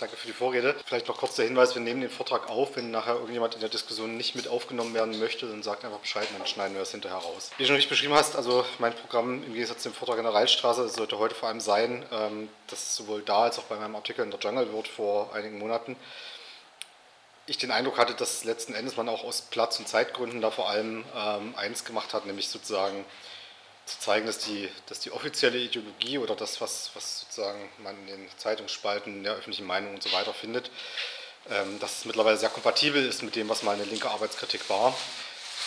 Danke für die Vorrede. Vielleicht noch kurz der Hinweis, wir nehmen den Vortrag auf. Wenn nachher irgendjemand in der Diskussion nicht mit aufgenommen werden möchte, dann sagt einfach Bescheid, dann schneiden wir das hinterher raus. Wie du schon richtig beschrieben hast, also mein Programm im Gegensatz zum Vortrag Generalstraße sollte heute vor allem sein, ähm, dass sowohl da als auch bei meinem Artikel in der Jungle World vor einigen Monaten ich den Eindruck hatte, dass letzten Endes man auch aus Platz- und Zeitgründen da vor allem ähm, eins gemacht hat, nämlich sozusagen zu zeigen, dass die, dass die offizielle Ideologie oder das, was, was sozusagen man in den Zeitungsspalten, in der öffentlichen Meinung und so weiter findet, ähm, dass es mittlerweile sehr kompatibel ist mit dem, was mal eine linke Arbeitskritik war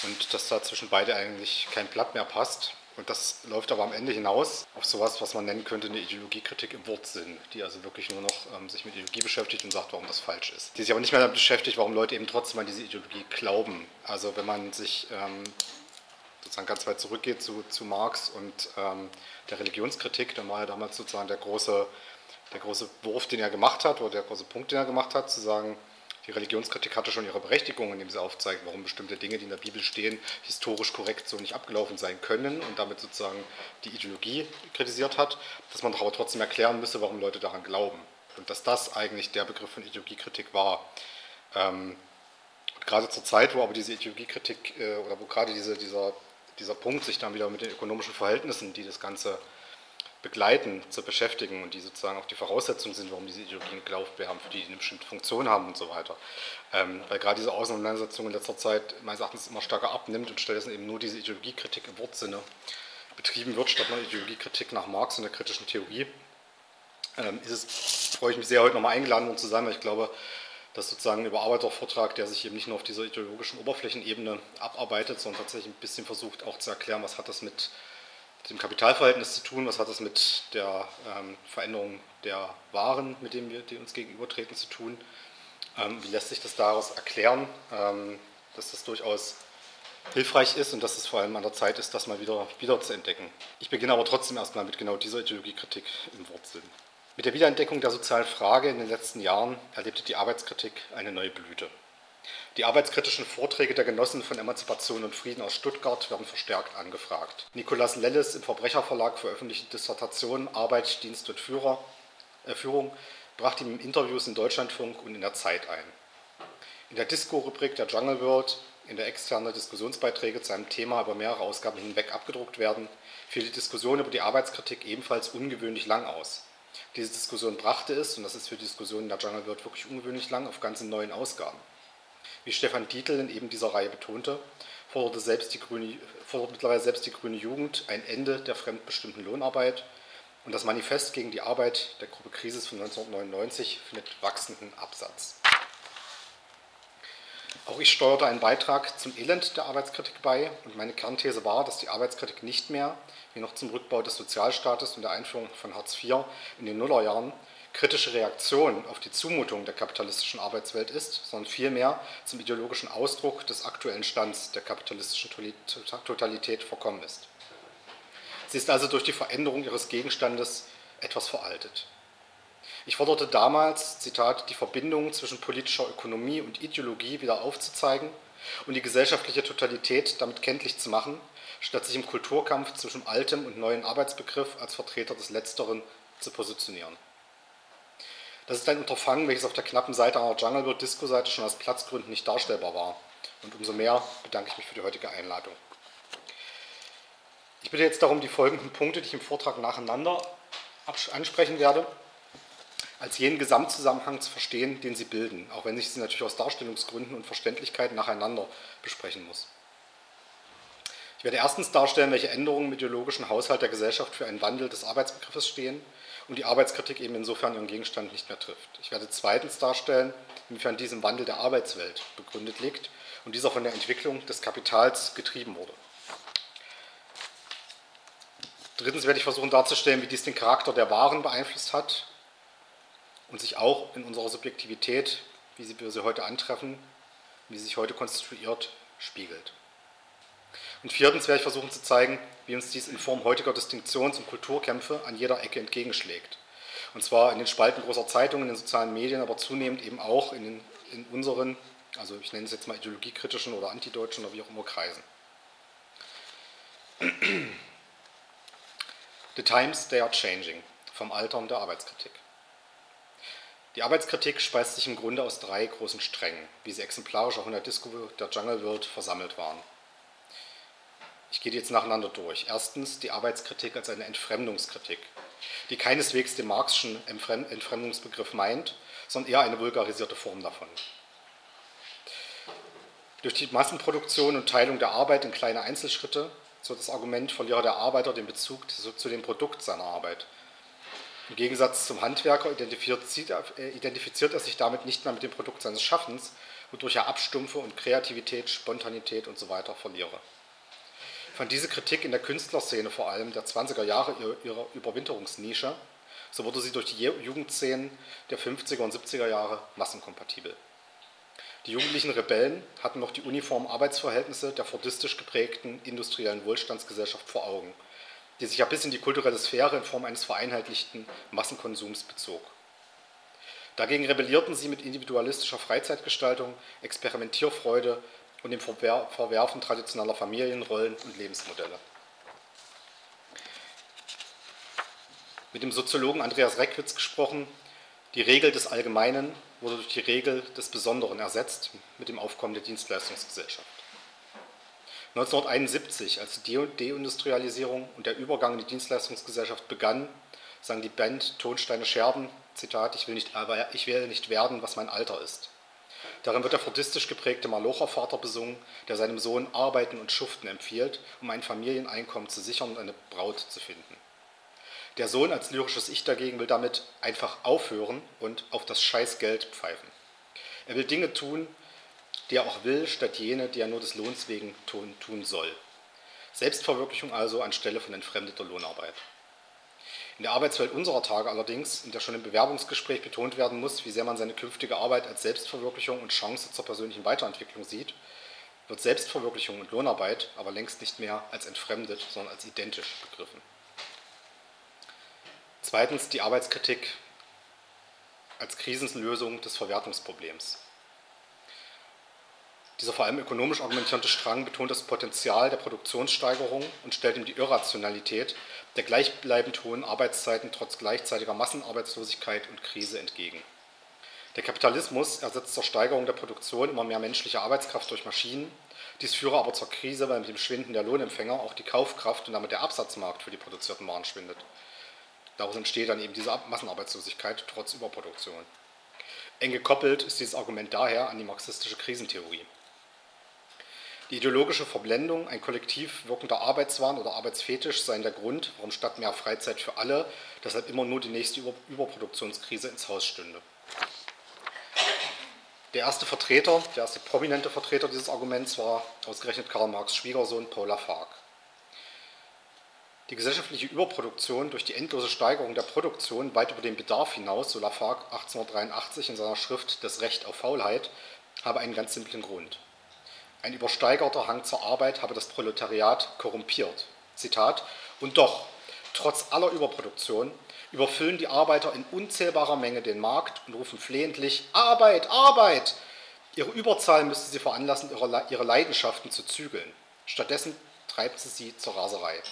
und dass da zwischen beide eigentlich kein Blatt mehr passt. Und das läuft aber am Ende hinaus auf sowas, was man nennen könnte, eine Ideologiekritik im Wortsinn, die also wirklich nur noch ähm, sich mit Ideologie beschäftigt und sagt, warum das falsch ist. Die sich aber nicht mehr damit beschäftigt, warum Leute eben trotzdem an diese Ideologie glauben. Also wenn man sich ähm, sozusagen ganz weit zurückgeht zu, zu Marx und ähm, der Religionskritik, dann war ja damals sozusagen der große, der große Wurf, den er gemacht hat, oder der große Punkt, den er gemacht hat, zu sagen, die Religionskritik hatte schon ihre Berechtigung, indem sie aufzeigt, warum bestimmte Dinge, die in der Bibel stehen, historisch korrekt so nicht abgelaufen sein können und damit sozusagen die Ideologie kritisiert hat, dass man doch aber trotzdem erklären müsse, warum Leute daran glauben. Und dass das eigentlich der Begriff von Ideologiekritik war. Ähm, gerade zur Zeit, wo aber diese Ideologiekritik äh, oder wo gerade diese, dieser dieser Punkt, sich dann wieder mit den ökonomischen Verhältnissen, die das Ganze begleiten, zu beschäftigen und die sozusagen auch die Voraussetzungen sind, warum diese Ideologien geglaubt werden, für die die eine bestimmte Funktion haben und so weiter. Ähm, weil gerade diese Auseinandersetzung in letzter Zeit meines Erachtens immer stärker abnimmt und stattdessen eben nur diese Ideologiekritik im Wortsinne betrieben wird, statt einer Ideologiekritik nach Marx und der kritischen Theorie. Ähm, ist es, freue ich mich sehr, heute nochmal eingeladen worden zu sein, weil ich glaube, das ist sozusagen ein Überarbeitervortrag, der sich eben nicht nur auf dieser ideologischen Oberflächenebene abarbeitet, sondern tatsächlich ein bisschen versucht auch zu erklären, was hat das mit dem Kapitalverhältnis zu tun, was hat das mit der ähm, Veränderung der Waren, mit denen wir die uns gegenübertreten, zu tun, ähm, wie lässt sich das daraus erklären, ähm, dass das durchaus hilfreich ist und dass es vor allem an der Zeit ist, das mal wieder, wieder zu entdecken. Ich beginne aber trotzdem erstmal mit genau dieser Ideologiekritik im Wortsinn. Mit der Wiederentdeckung der sozialen Frage in den letzten Jahren erlebte die Arbeitskritik eine neue Blüte. Die arbeitskritischen Vorträge der Genossen von Emanzipation und Frieden aus Stuttgart werden verstärkt angefragt. Nikolaus Lelles im Verbrecherverlag veröffentlichte Dissertation Arbeit, Dienst und Führer, äh, Führung brachte ihm Interviews in Deutschlandfunk und in der Zeit ein. In der Disco-Rubrik der Jungle World, in der externe Diskussionsbeiträge zu einem Thema über mehrere Ausgaben hinweg abgedruckt werden, fiel die Diskussion über die Arbeitskritik ebenfalls ungewöhnlich lang aus. Diese Diskussion brachte es, und das ist für die Diskussion in der Jungle World wirklich ungewöhnlich lang, auf ganze neun Ausgaben. Wie Stefan Dietl in eben dieser Reihe betonte, forderte, selbst die grüne, fordert mittlerweile selbst die grüne Jugend ein Ende der fremdbestimmten Lohnarbeit und das Manifest gegen die Arbeit der Gruppe Krisis von 1999 findet wachsenden Absatz. Auch ich steuerte einen Beitrag zum Elend der Arbeitskritik bei und meine Kernthese war, dass die Arbeitskritik nicht mehr wie noch zum Rückbau des Sozialstaates und der Einführung von Hartz IV in den Nullerjahren, kritische Reaktion auf die Zumutung der kapitalistischen Arbeitswelt ist, sondern vielmehr zum ideologischen Ausdruck des aktuellen Stands der kapitalistischen Totalität verkommen ist. Sie ist also durch die Veränderung ihres Gegenstandes etwas veraltet. Ich forderte damals, Zitat, die Verbindung zwischen politischer Ökonomie und Ideologie wieder aufzuzeigen und die gesellschaftliche Totalität damit kenntlich zu machen statt sich im Kulturkampf zwischen altem und neuem Arbeitsbegriff als Vertreter des Letzteren zu positionieren. Das ist ein Unterfangen, welches auf der knappen Seite einer Jungle World Disco-Seite schon aus Platzgründen nicht darstellbar war. Und umso mehr bedanke ich mich für die heutige Einladung. Ich bitte jetzt darum, die folgenden Punkte, die ich im Vortrag nacheinander ansprechen werde, als jenen Gesamtzusammenhang zu verstehen, den sie bilden, auch wenn ich sie natürlich aus Darstellungsgründen und Verständlichkeit nacheinander besprechen muss. Ich werde erstens darstellen, welche Änderungen im ideologischen Haushalt der Gesellschaft für einen Wandel des Arbeitsbegriffes stehen und die Arbeitskritik eben insofern ihren Gegenstand nicht mehr trifft. Ich werde zweitens darstellen, inwiefern diesem Wandel der Arbeitswelt begründet liegt und dieser von der Entwicklung des Kapitals getrieben wurde. Drittens werde ich versuchen darzustellen, wie dies den Charakter der Waren beeinflusst hat und sich auch in unserer Subjektivität, wie wir sie heute antreffen, wie sie sich heute konstituiert, spiegelt. Und viertens werde ich versuchen zu zeigen, wie uns dies in Form heutiger Distinktions- und Kulturkämpfe an jeder Ecke entgegenschlägt. Und zwar in den Spalten großer Zeitungen, in den sozialen Medien, aber zunehmend eben auch in, den, in unseren, also ich nenne es jetzt mal ideologiekritischen oder antideutschen oder wie auch immer Kreisen. The times they are changing, vom Altern der Arbeitskritik. Die Arbeitskritik speist sich im Grunde aus drei großen Strängen, wie sie exemplarisch auch in der Disco der Jungle World versammelt waren. Ich gehe die jetzt nacheinander durch. Erstens die Arbeitskritik als eine Entfremdungskritik, die keineswegs den marxischen Entfremdungsbegriff meint, sondern eher eine vulgarisierte Form davon. Durch die Massenproduktion und Teilung der Arbeit in kleine Einzelschritte, so das Argument, verliere der Arbeiter den Bezug zu dem Produkt seiner Arbeit im Gegensatz zum Handwerker äh, identifiziert er sich damit nicht mehr mit dem Produkt seines Schaffens, wodurch er abstumpfe und Kreativität, Spontanität usw. So verliere. Von dieser Kritik in der Künstlerszene vor allem der 20er Jahre ihrer Überwinterungsnische, so wurde sie durch die Jugendszenen der 50er und 70er Jahre massenkompatibel. Die jugendlichen Rebellen hatten noch die uniformen Arbeitsverhältnisse der fordistisch geprägten industriellen Wohlstandsgesellschaft vor Augen – die sich ja bis in die kulturelle Sphäre in Form eines vereinheitlichten Massenkonsums bezog. Dagegen rebellierten sie mit individualistischer Freizeitgestaltung, Experimentierfreude und dem Verwerfen traditioneller Familienrollen und Lebensmodelle. Mit dem Soziologen Andreas Reckwitz gesprochen, die Regel des Allgemeinen wurde durch die Regel des Besonderen ersetzt mit dem Aufkommen der Dienstleistungsgesellschaft. 1971, als die Deindustrialisierung und der Übergang in die Dienstleistungsgesellschaft begann, sang die Band Tonsteine Scherben, Zitat, ich will, nicht, ich will nicht werden, was mein Alter ist. Darin wird der fordistisch geprägte Malochervater besungen, der seinem Sohn Arbeiten und Schuften empfiehlt, um ein Familieneinkommen zu sichern und eine Braut zu finden. Der Sohn als lyrisches Ich dagegen will damit einfach aufhören und auf das Scheißgeld pfeifen. Er will Dinge tun, die er auch will, statt jene, die er nur des Lohns wegen tun, tun soll. Selbstverwirklichung also anstelle von entfremdeter Lohnarbeit. In der Arbeitswelt unserer Tage allerdings, in der schon im Bewerbungsgespräch betont werden muss, wie sehr man seine künftige Arbeit als Selbstverwirklichung und Chance zur persönlichen Weiterentwicklung sieht, wird Selbstverwirklichung und Lohnarbeit aber längst nicht mehr als entfremdet, sondern als identisch begriffen. Zweitens die Arbeitskritik als Krisenlösung des Verwertungsproblems. Dieser vor allem ökonomisch argumentierende Strang betont das Potenzial der Produktionssteigerung und stellt ihm die Irrationalität der gleichbleibend hohen Arbeitszeiten trotz gleichzeitiger Massenarbeitslosigkeit und Krise entgegen. Der Kapitalismus ersetzt zur Steigerung der Produktion immer mehr menschliche Arbeitskraft durch Maschinen. Dies führe aber zur Krise, weil mit dem Schwinden der Lohnempfänger auch die Kaufkraft und damit der Absatzmarkt für die produzierten Waren schwindet. Daraus entsteht dann eben diese Massenarbeitslosigkeit trotz Überproduktion. Eng gekoppelt ist dieses Argument daher an die marxistische Krisentheorie. Die ideologische Verblendung, ein kollektiv wirkender Arbeitswahn oder Arbeitsfetisch seien der Grund, warum statt mehr Freizeit für alle deshalb immer nur die nächste Überproduktionskrise ins Haus stünde. Der erste Vertreter, der erste prominente Vertreter dieses Arguments war ausgerechnet Karl Marx Schwiegersohn Paul Lafargue. Die gesellschaftliche Überproduktion durch die endlose Steigerung der Produktion weit über den Bedarf hinaus, so Lafargue 1883 in seiner Schrift Das Recht auf Faulheit, habe einen ganz simplen Grund. Ein übersteigerter Hang zur Arbeit habe das Proletariat korrumpiert. Zitat. Und doch, trotz aller Überproduktion, überfüllen die Arbeiter in unzählbarer Menge den Markt und rufen flehentlich Arbeit, Arbeit. Ihre Überzahl müsste sie veranlassen, ihre Leidenschaften zu zügeln. Stattdessen treibt sie sie zur Raserei.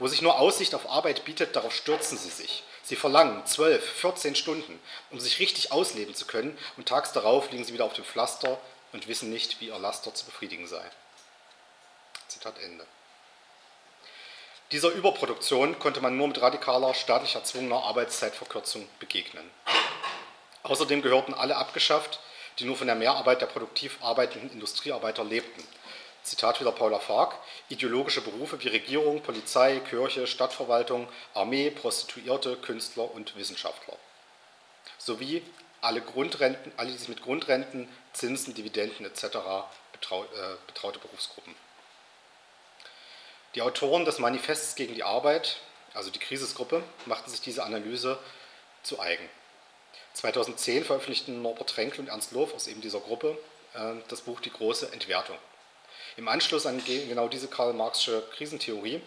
Wo sich nur Aussicht auf Arbeit bietet, darauf stürzen sie sich. Sie verlangen 12, 14 Stunden, um sich richtig ausleben zu können, und tags darauf liegen sie wieder auf dem Pflaster und wissen nicht, wie ihr Laster zu befriedigen sei. Zitat Ende. Dieser Überproduktion konnte man nur mit radikaler, staatlich erzwungener Arbeitszeitverkürzung begegnen. Außerdem gehörten alle abgeschafft, die nur von der Mehrarbeit der produktiv arbeitenden Industriearbeiter lebten. Zitat wieder Paula Fark, ideologische Berufe wie Regierung, Polizei, Kirche, Stadtverwaltung, Armee, Prostituierte, Künstler und Wissenschaftler. Sowie alle Grundrenten, alle die mit Grundrenten, Zinsen, Dividenden etc. Betrau, äh, betraute Berufsgruppen. Die Autoren des Manifests gegen die Arbeit, also die Krisisgruppe, machten sich diese Analyse zu eigen. 2010 veröffentlichten Norbert Renkel und Ernst Lof aus eben dieser Gruppe äh, das Buch Die große Entwertung. Im Anschluss an genau diese Karl-Marxische Krisentheorie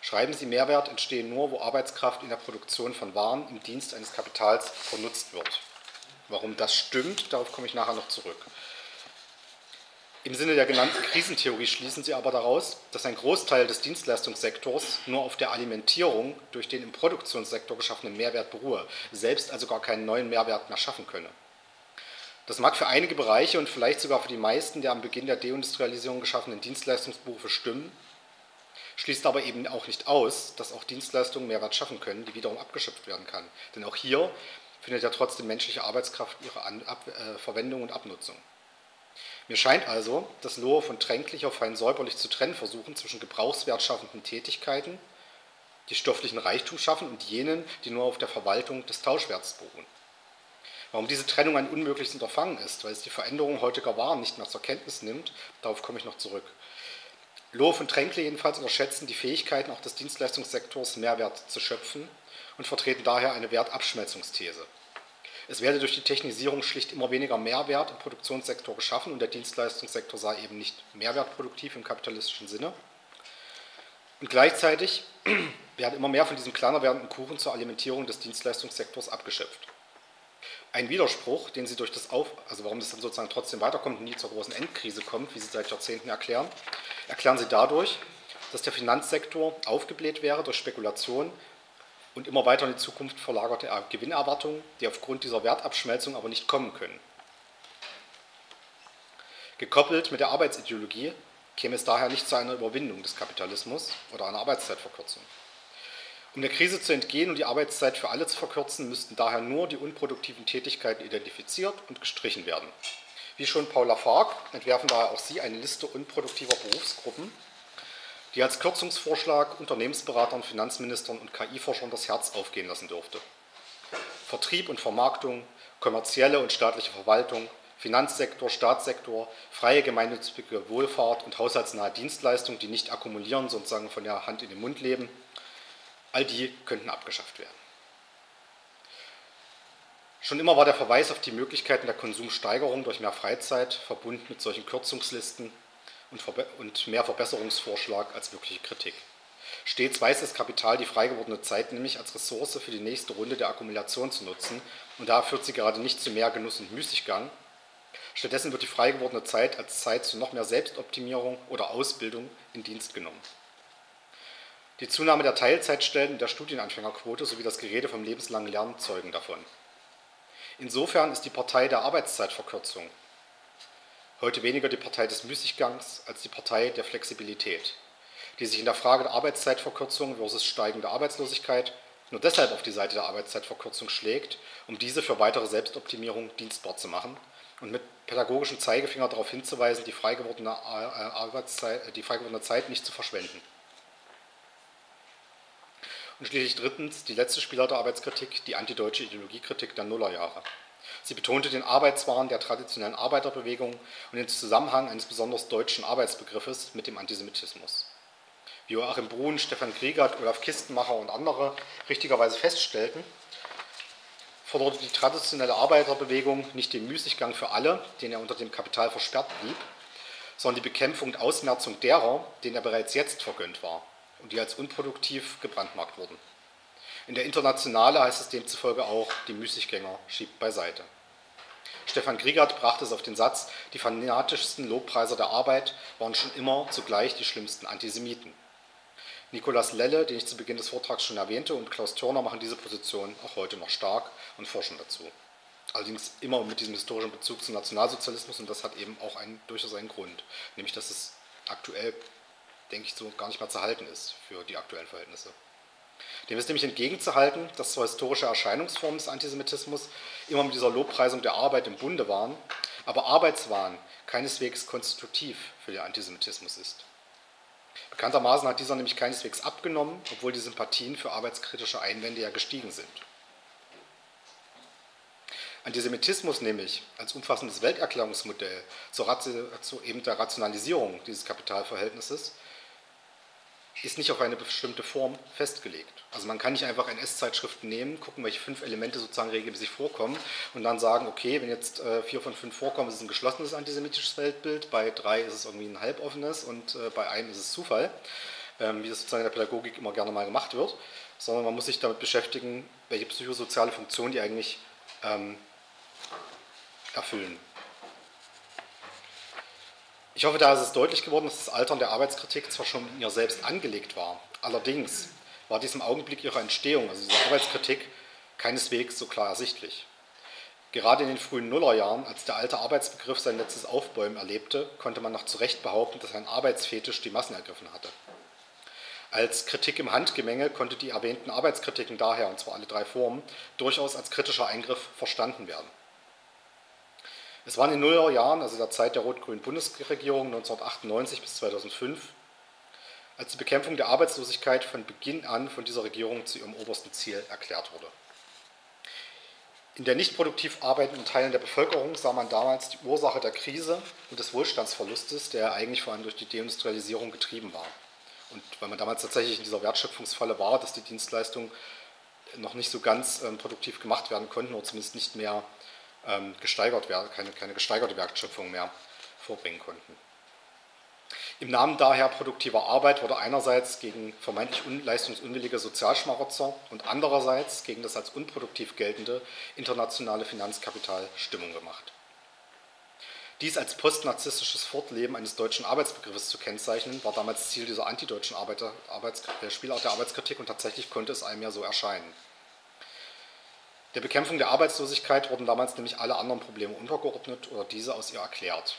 schreiben sie, Mehrwert entsteht nur, wo Arbeitskraft in der Produktion von Waren im Dienst eines Kapitals vernutzt wird. Warum das stimmt, darauf komme ich nachher noch zurück. Im Sinne der genannten Krisentheorie schließen sie aber daraus, dass ein Großteil des Dienstleistungssektors nur auf der Alimentierung durch den im Produktionssektor geschaffenen Mehrwert beruhe, selbst also gar keinen neuen Mehrwert mehr schaffen könne. Das mag für einige Bereiche und vielleicht sogar für die meisten der am Beginn der Deindustrialisierung geschaffenen Dienstleistungsberufe stimmen, schließt aber eben auch nicht aus, dass auch Dienstleistungen Mehrwert schaffen können, die wiederum abgeschöpft werden kann. Denn auch hier findet ja trotzdem menschliche Arbeitskraft ihre An Ab äh, Verwendung und Abnutzung. Mir scheint also, dass Lohe von Tränklicher fein säuberlich zu trennen versuchen zwischen gebrauchswertschaffenden Tätigkeiten, die stofflichen Reichtum schaffen, und jenen, die nur auf der Verwaltung des Tauschwerts beruhen. Warum diese Trennung ein unmögliches Unterfangen ist, weil es die Veränderung heutiger Waren nicht mehr zur Kenntnis nimmt, darauf komme ich noch zurück. Lohe und Tränkle jedenfalls unterschätzen die Fähigkeiten auch des Dienstleistungssektors, Mehrwert zu schöpfen und vertreten daher eine Wertabschmelzungsthese. Es werde durch die Technisierung schlicht immer weniger Mehrwert im Produktionssektor geschaffen und der Dienstleistungssektor sei eben nicht mehrwertproduktiv im kapitalistischen Sinne. Und gleichzeitig werden immer mehr von diesem kleiner werdenden Kuchen zur Alimentierung des Dienstleistungssektors abgeschöpft. Ein Widerspruch, den Sie durch das Auf, also warum das dann sozusagen trotzdem weiterkommt und nie zur großen Endkrise kommt, wie Sie seit Jahrzehnten erklären, erklären Sie dadurch, dass der Finanzsektor aufgebläht wäre durch Spekulation und immer weiter in die Zukunft verlagerte Gewinnerwartungen, die aufgrund dieser Wertabschmelzung aber nicht kommen können. Gekoppelt mit der Arbeitsideologie käme es daher nicht zu einer Überwindung des Kapitalismus oder einer Arbeitszeitverkürzung. Um der Krise zu entgehen und die Arbeitszeit für alle zu verkürzen, müssten daher nur die unproduktiven Tätigkeiten identifiziert und gestrichen werden. Wie schon Paul Lafargue entwerfen daher auch Sie eine Liste unproduktiver Berufsgruppen, die als Kürzungsvorschlag Unternehmensberatern, Finanzministern und KI-Forschern das Herz aufgehen lassen dürfte. Vertrieb und Vermarktung, kommerzielle und staatliche Verwaltung, Finanzsektor, Staatssektor, freie gemeinnützige Wohlfahrt und haushaltsnahe Dienstleistungen, die nicht akkumulieren, sozusagen von der Hand in den Mund leben, all die könnten abgeschafft werden. Schon immer war der Verweis auf die Möglichkeiten der Konsumsteigerung durch mehr Freizeit verbunden mit solchen Kürzungslisten und mehr Verbesserungsvorschlag als wirkliche Kritik. Stets weiß das Kapital die freigewordene Zeit nämlich als Ressource für die nächste Runde der Akkumulation zu nutzen und daher führt sie gerade nicht zu mehr Genuss und Müßiggang. Stattdessen wird die freigewordene Zeit als Zeit zu noch mehr Selbstoptimierung oder Ausbildung in Dienst genommen. Die Zunahme der Teilzeitstellen und der Studienanfängerquote sowie das Gerede vom lebenslangen Lernen zeugen davon. Insofern ist die Partei der Arbeitszeitverkürzung heute weniger die Partei des Müßiggangs als die Partei der Flexibilität, die sich in der Frage der Arbeitszeitverkürzung versus steigende Arbeitslosigkeit nur deshalb auf die Seite der Arbeitszeitverkürzung schlägt, um diese für weitere Selbstoptimierung dienstbar zu machen und mit pädagogischem Zeigefinger darauf hinzuweisen, die frei gewordene, äh, Arbeitszeit, die frei gewordene Zeit nicht zu verschwenden. Und schließlich drittens die letzte Spieler der Arbeitskritik, die antideutsche Ideologiekritik der Nullerjahre. Sie betonte den Arbeitswahn der traditionellen Arbeiterbewegung und den Zusammenhang eines besonders deutschen Arbeitsbegriffes mit dem Antisemitismus. Wie Joachim Brun, Stefan Kriegert, Olaf Kistenmacher und andere richtigerweise feststellten, forderte die traditionelle Arbeiterbewegung nicht den Müßiggang für alle, den er unter dem Kapital versperrt blieb, sondern die Bekämpfung und Ausmerzung derer, denen er bereits jetzt vergönnt war und die als unproduktiv gebrandmarkt wurden. In der Internationale heißt es demzufolge auch, die Müßiggänger schiebt beiseite. Stefan Griegert brachte es auf den Satz, die fanatischsten Lobpreiser der Arbeit waren schon immer zugleich die schlimmsten Antisemiten. Nikolaus Lelle, den ich zu Beginn des Vortrags schon erwähnte, und Klaus Törner machen diese Position auch heute noch stark und forschen dazu. Allerdings immer mit diesem historischen Bezug zum Nationalsozialismus und das hat eben auch einen, durchaus einen Grund, nämlich dass es aktuell, denke ich, so gar nicht mehr zu halten ist für die aktuellen Verhältnisse. Dem ist nämlich entgegenzuhalten, dass zwar historische Erscheinungsformen des Antisemitismus immer mit dieser Lobpreisung der Arbeit im Bunde waren, aber Arbeitswahn keineswegs konstitutiv für den Antisemitismus ist. Bekanntermaßen hat dieser nämlich keineswegs abgenommen, obwohl die Sympathien für arbeitskritische Einwände ja gestiegen sind. Antisemitismus nämlich als umfassendes Welterklärungsmodell zur, zur eben der Rationalisierung dieses Kapitalverhältnisses ist nicht auf eine bestimmte Form festgelegt. Also man kann nicht einfach NS-Zeitschriften nehmen, gucken, welche fünf Elemente sozusagen regelmäßig vorkommen und dann sagen, okay, wenn jetzt äh, vier von fünf vorkommen, ist es ein geschlossenes antisemitisches Weltbild, bei drei ist es irgendwie ein halboffenes und äh, bei einem ist es Zufall, ähm, wie das sozusagen in der Pädagogik immer gerne mal gemacht wird, sondern man muss sich damit beschäftigen, welche psychosoziale Funktion die eigentlich ähm, erfüllen. Ich hoffe, da ist es deutlich geworden, dass das Altern der Arbeitskritik zwar schon in ihr selbst angelegt war, allerdings war dies im Augenblick ihrer Entstehung, also diese Arbeitskritik, keineswegs so klar ersichtlich. Gerade in den frühen Nullerjahren, als der alte Arbeitsbegriff sein letztes Aufbäumen erlebte, konnte man noch zu Recht behaupten, dass ein Arbeitsfetisch die Massen ergriffen hatte. Als Kritik im Handgemenge konnte die erwähnten Arbeitskritiken daher, und zwar alle drei Formen, durchaus als kritischer Eingriff verstanden werden. Es waren in den Nullerjahren, also der Zeit der rot-grünen Bundesregierung 1998 bis 2005, als die Bekämpfung der Arbeitslosigkeit von Beginn an von dieser Regierung zu ihrem obersten Ziel erklärt wurde. In der nicht produktiv arbeitenden Teilen der Bevölkerung sah man damals die Ursache der Krise und des Wohlstandsverlustes, der eigentlich vor allem durch die Deindustrialisierung getrieben war. Und weil man damals tatsächlich in dieser Wertschöpfungsfalle war, dass die Dienstleistungen noch nicht so ganz ähm, produktiv gemacht werden konnten oder zumindest nicht mehr ähm, gesteigert werden, keine, keine gesteigerte Wertschöpfung mehr vorbringen konnten. Im Namen daher produktiver Arbeit wurde einerseits gegen vermeintlich leistungsunwillige Sozialschmarotzer und andererseits gegen das als unproduktiv geltende internationale Finanzkapital Stimmung gemacht. Dies als postnarzisstisches Fortleben eines deutschen Arbeitsbegriffes zu kennzeichnen, war damals Ziel dieser antideutschen Arbeiter, Arbeits, äh, Spielart der Arbeitskritik und tatsächlich konnte es einem ja so erscheinen. Der Bekämpfung der Arbeitslosigkeit wurden damals nämlich alle anderen Probleme untergeordnet oder diese aus ihr erklärt.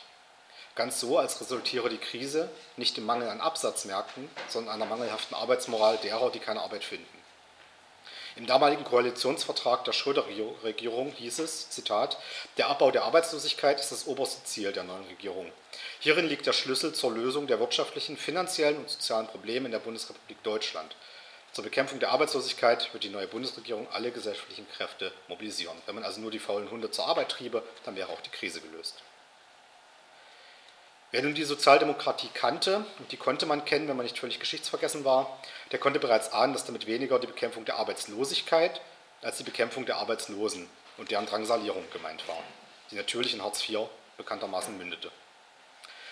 Ganz so, als resultiere die Krise nicht im Mangel an Absatzmärkten, sondern einer mangelhaften Arbeitsmoral derer, die keine Arbeit finden. Im damaligen Koalitionsvertrag der Schröder-Regierung hieß es, Zitat, der Abbau der Arbeitslosigkeit ist das oberste Ziel der neuen Regierung. Hierin liegt der Schlüssel zur Lösung der wirtschaftlichen, finanziellen und sozialen Probleme in der Bundesrepublik Deutschland. Zur Bekämpfung der Arbeitslosigkeit wird die neue Bundesregierung alle gesellschaftlichen Kräfte mobilisieren. Wenn man also nur die faulen Hunde zur Arbeit triebe, dann wäre auch die Krise gelöst. Wer nun die Sozialdemokratie kannte, und die konnte man kennen, wenn man nicht völlig geschichtsvergessen war, der konnte bereits ahnen, dass damit weniger die Bekämpfung der Arbeitslosigkeit als die Bekämpfung der Arbeitslosen und deren Drangsalierung gemeint war, die natürlich in Hartz IV bekanntermaßen mündete.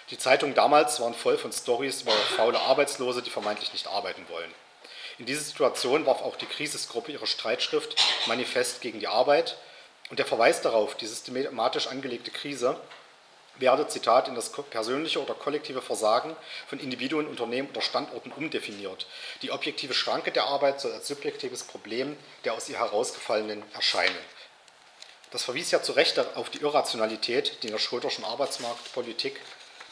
Die Zeitungen damals waren voll von Stories über faule Arbeitslose, die vermeintlich nicht arbeiten wollen. In diese Situation warf auch die Krisisgruppe ihre Streitschrift Manifest gegen die Arbeit und der Verweis darauf, die systematisch angelegte Krise werde, Zitat, in das persönliche oder kollektive Versagen von Individuen, Unternehmen oder Standorten umdefiniert. Die objektive Schranke der Arbeit soll als subjektives Problem der aus ihr herausgefallenen erscheinen. Das verwies ja zu Recht auf die Irrationalität, die in der Schröderschen Arbeitsmarktpolitik,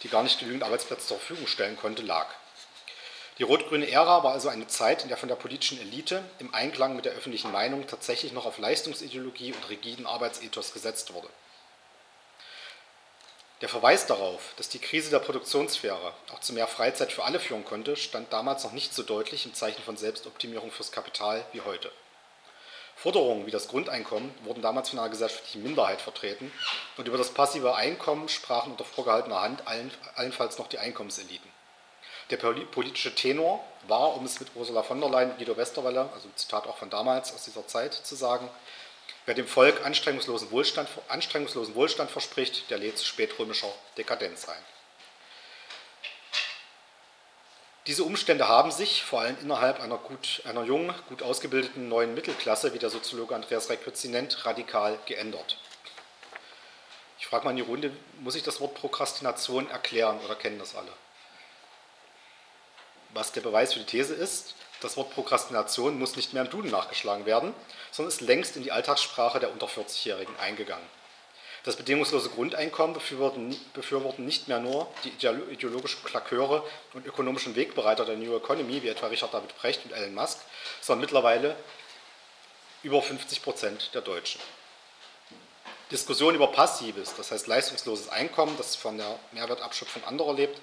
die gar nicht genügend Arbeitsplätze zur Verfügung stellen konnte, lag. Die rot-grüne Ära war also eine Zeit, in der von der politischen Elite im Einklang mit der öffentlichen Meinung tatsächlich noch auf Leistungsideologie und rigiden Arbeitsethos gesetzt wurde. Der Verweis darauf, dass die Krise der Produktionssphäre auch zu mehr Freizeit für alle führen konnte, stand damals noch nicht so deutlich im Zeichen von Selbstoptimierung fürs Kapital wie heute. Forderungen wie das Grundeinkommen wurden damals von einer gesellschaftlichen Minderheit vertreten und über das passive Einkommen sprachen unter vorgehaltener Hand allen, allenfalls noch die Einkommenseliten. Der politische Tenor war, um es mit Ursula von der Leyen, Guido Westerwelle, also ein Zitat auch von damals aus dieser Zeit zu sagen, Wer dem Volk anstrengungslosen Wohlstand, anstrengungslosen Wohlstand verspricht, der lädt zu spätrömischer Dekadenz ein. Diese Umstände haben sich vor allem innerhalb einer, gut, einer jungen, gut ausgebildeten neuen Mittelklasse, wie der Soziologe Andreas Reckwitz nennt, radikal geändert. Ich frage mal in die Runde, muss ich das Wort Prokrastination erklären oder kennen das alle? Was der Beweis für die These ist, das Wort Prokrastination muss nicht mehr im Duden nachgeschlagen werden, sondern ist längst in die Alltagssprache der unter 40-Jährigen eingegangen. Das bedingungslose Grundeinkommen befürworten, nicht mehr nur die ideologischen Klaköre und ökonomischen Wegbereiter der New Economy, wie etwa Richard David Brecht und Elon Musk, sondern mittlerweile über 50 Prozent der Deutschen. Diskussion über passives, das heißt leistungsloses Einkommen, das von der Mehrwertabschöpfung anderer lebt,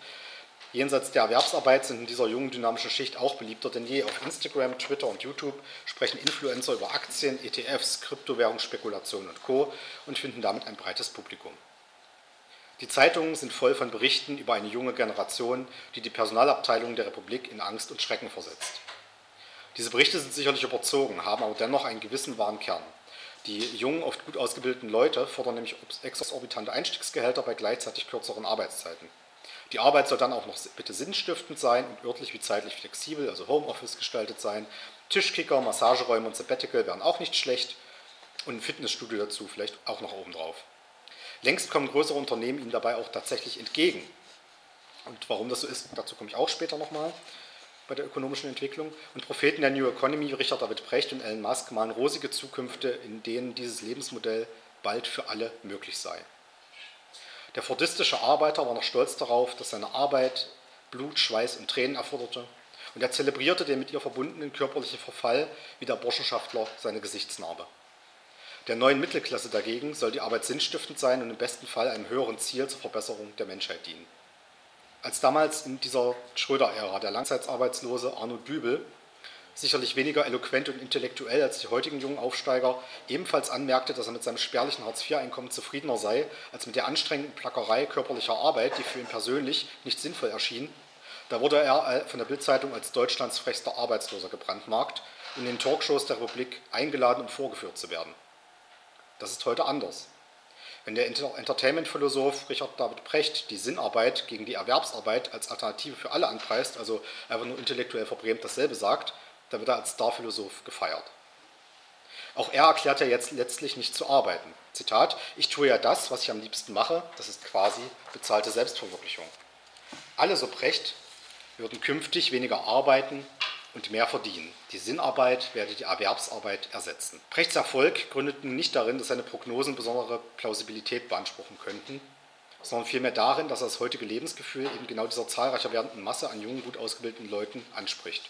Jenseits der Erwerbsarbeit sind in dieser jungen dynamischen Schicht auch beliebter denn je. Auf Instagram, Twitter und YouTube sprechen Influencer über Aktien, ETFs, Kryptowährungsspekulationen und Co. und finden damit ein breites Publikum. Die Zeitungen sind voll von Berichten über eine junge Generation, die die Personalabteilung der Republik in Angst und Schrecken versetzt. Diese Berichte sind sicherlich überzogen, haben aber dennoch einen gewissen wahren Kern. Die jungen, oft gut ausgebildeten Leute fordern nämlich exorbitante Einstiegsgehälter bei gleichzeitig kürzeren Arbeitszeiten. Die Arbeit soll dann auch noch bitte sinnstiftend sein und örtlich wie zeitlich flexibel, also Homeoffice gestaltet sein. Tischkicker, Massageräume und Sabbatical wären auch nicht schlecht und ein Fitnessstudio dazu vielleicht auch noch obendrauf. Längst kommen größere Unternehmen ihnen dabei auch tatsächlich entgegen. Und warum das so ist, dazu komme ich auch später nochmal bei der ökonomischen Entwicklung. Und Propheten der New Economy, Richard David Brecht und Elon Musk, malen rosige Zukünfte, in denen dieses Lebensmodell bald für alle möglich sei. Der fordistische Arbeiter war noch stolz darauf, dass seine Arbeit Blut, Schweiß und Tränen erforderte. Und er zelebrierte den mit ihr verbundenen körperlichen Verfall wie der Burschenschaftler seine Gesichtsnarbe. Der neuen Mittelklasse dagegen soll die Arbeit sinnstiftend sein und im besten Fall einem höheren Ziel zur Verbesserung der Menschheit dienen. Als damals in dieser Schröder-Ära der Langzeitarbeitslose Arno Dübel, sicherlich weniger eloquent und intellektuell als die heutigen jungen Aufsteiger, ebenfalls anmerkte, dass er mit seinem spärlichen Hartz-IV-Einkommen zufriedener sei, als mit der anstrengenden Plackerei körperlicher Arbeit, die für ihn persönlich nicht sinnvoll erschien, da wurde er von der Bildzeitung als Deutschlands frechster Arbeitsloser gebrandmarkt und in den Talkshows der Republik eingeladen, um vorgeführt zu werden. Das ist heute anders. Wenn der Entertainment-Philosoph Richard David Precht die Sinnarbeit gegen die Erwerbsarbeit als Alternative für alle anpreist, also einfach nur intellektuell verbrämt dasselbe sagt, dann wird er als Starphilosoph gefeiert. Auch er erklärt ja jetzt letztlich nicht zu arbeiten. Zitat, ich tue ja das, was ich am liebsten mache, das ist quasi bezahlte Selbstverwirklichung. Alle, so Precht, würden künftig weniger arbeiten und mehr verdienen. Die Sinnarbeit werde die Erwerbsarbeit ersetzen. Brechts Erfolg gründete nicht darin, dass seine Prognosen besondere Plausibilität beanspruchen könnten, sondern vielmehr darin, dass er das heutige Lebensgefühl eben genau dieser zahlreicher werdenden Masse an jungen, gut ausgebildeten Leuten anspricht.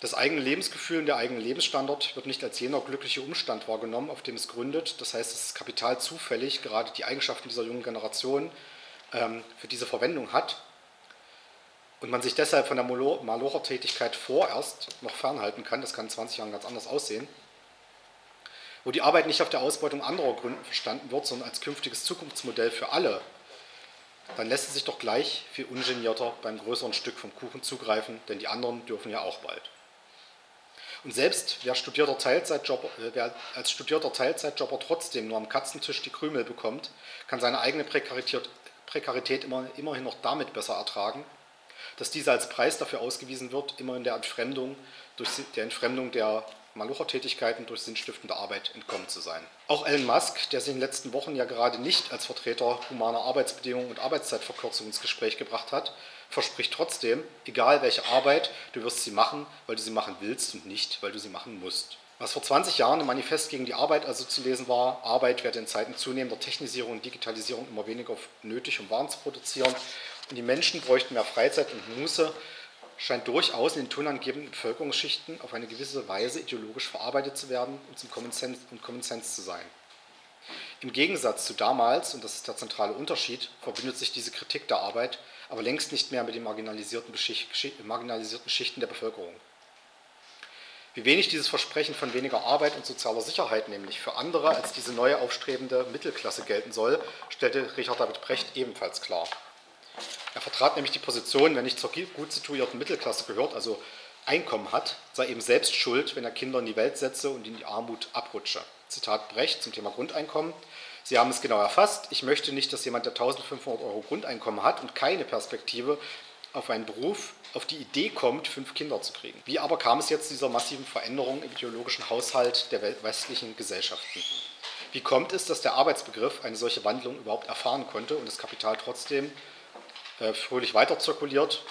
Das eigene Lebensgefühl und der eigene Lebensstandard wird nicht als jener glückliche Umstand wahrgenommen, auf dem es gründet. Das heißt, dass das Kapital zufällig gerade die Eigenschaften dieser jungen Generation ähm, für diese Verwendung hat und man sich deshalb von der Malocher-Tätigkeit vorerst noch fernhalten kann, das kann in 20 Jahren ganz anders aussehen, wo die Arbeit nicht auf der Ausbeutung anderer Gründen verstanden wird, sondern als künftiges Zukunftsmodell für alle, dann lässt es sich doch gleich viel ungenierter beim größeren Stück vom Kuchen zugreifen, denn die anderen dürfen ja auch bald. Und selbst wer, studierter Teilzeitjobber, äh, wer als studierter Teilzeitjobber trotzdem nur am Katzentisch die Krümel bekommt, kann seine eigene Prekarität, Prekarität immer, immerhin noch damit besser ertragen, dass diese als Preis dafür ausgewiesen wird, immer in der Entfremdung, durch der Entfremdung der Malucher-Tätigkeiten durch sinnstiftende Arbeit entkommen zu sein. Auch Elon Musk, der sich in den letzten Wochen ja gerade nicht als Vertreter humaner Arbeitsbedingungen und Arbeitszeitverkürzung ins Gespräch gebracht hat, verspricht trotzdem, egal welche Arbeit, du wirst sie machen, weil du sie machen willst und nicht, weil du sie machen musst. Was vor 20 Jahren im Manifest gegen die Arbeit also zu lesen war, Arbeit werde in Zeiten zunehmender Technisierung und Digitalisierung immer weniger nötig, um Waren zu produzieren und die Menschen bräuchten mehr Freizeit und Muße, scheint durchaus in den tonangebenden Bevölkerungsschichten auf eine gewisse Weise ideologisch verarbeitet zu werden und zum Common Sense, und Common Sense zu sein. Im Gegensatz zu damals, und das ist der zentrale Unterschied, verbindet sich diese Kritik der Arbeit aber längst nicht mehr mit den marginalisierten, marginalisierten Schichten der Bevölkerung. Wie wenig dieses Versprechen von weniger Arbeit und sozialer Sicherheit nämlich für andere als diese neue aufstrebende Mittelklasse gelten soll, stellte Richard David Brecht ebenfalls klar. Er vertrat nämlich die Position, wer nicht zur gut situierten Mittelklasse gehört, also Einkommen hat, sei eben selbst schuld, wenn er Kinder in die Welt setze und in die Armut abrutsche. Zitat Brecht zum Thema Grundeinkommen. Sie haben es genau erfasst. Ich möchte nicht, dass jemand, der 1500 Euro Grundeinkommen hat und keine Perspektive auf einen Beruf, auf die Idee kommt, fünf Kinder zu kriegen. Wie aber kam es jetzt zu dieser massiven Veränderung im ideologischen Haushalt der westlichen Gesellschaften? Wie kommt es, dass der Arbeitsbegriff eine solche Wandlung überhaupt erfahren konnte und das Kapital trotzdem äh, fröhlich weiter zirkuliert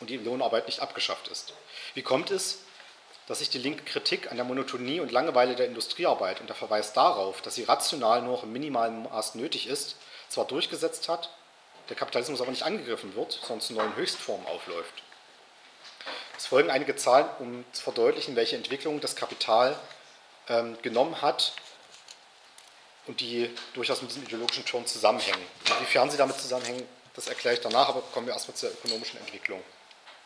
und die Lohnarbeit nicht abgeschafft ist. Wie kommt es, dass sich die linke Kritik an der Monotonie und Langeweile der Industriearbeit und der Verweis darauf, dass sie rational nur noch im minimalen Maß nötig ist, zwar durchgesetzt hat, der Kapitalismus aber nicht angegriffen wird, sondern zu neuen Höchstformen aufläuft? Es folgen einige Zahlen, um zu verdeutlichen, welche Entwicklung das Kapital ähm, genommen hat und die durchaus mit diesem ideologischen Turn zusammenhängen. Inwiefern sie damit zusammenhängen, das erkläre ich danach, aber kommen wir erstmal zur ökonomischen Entwicklung.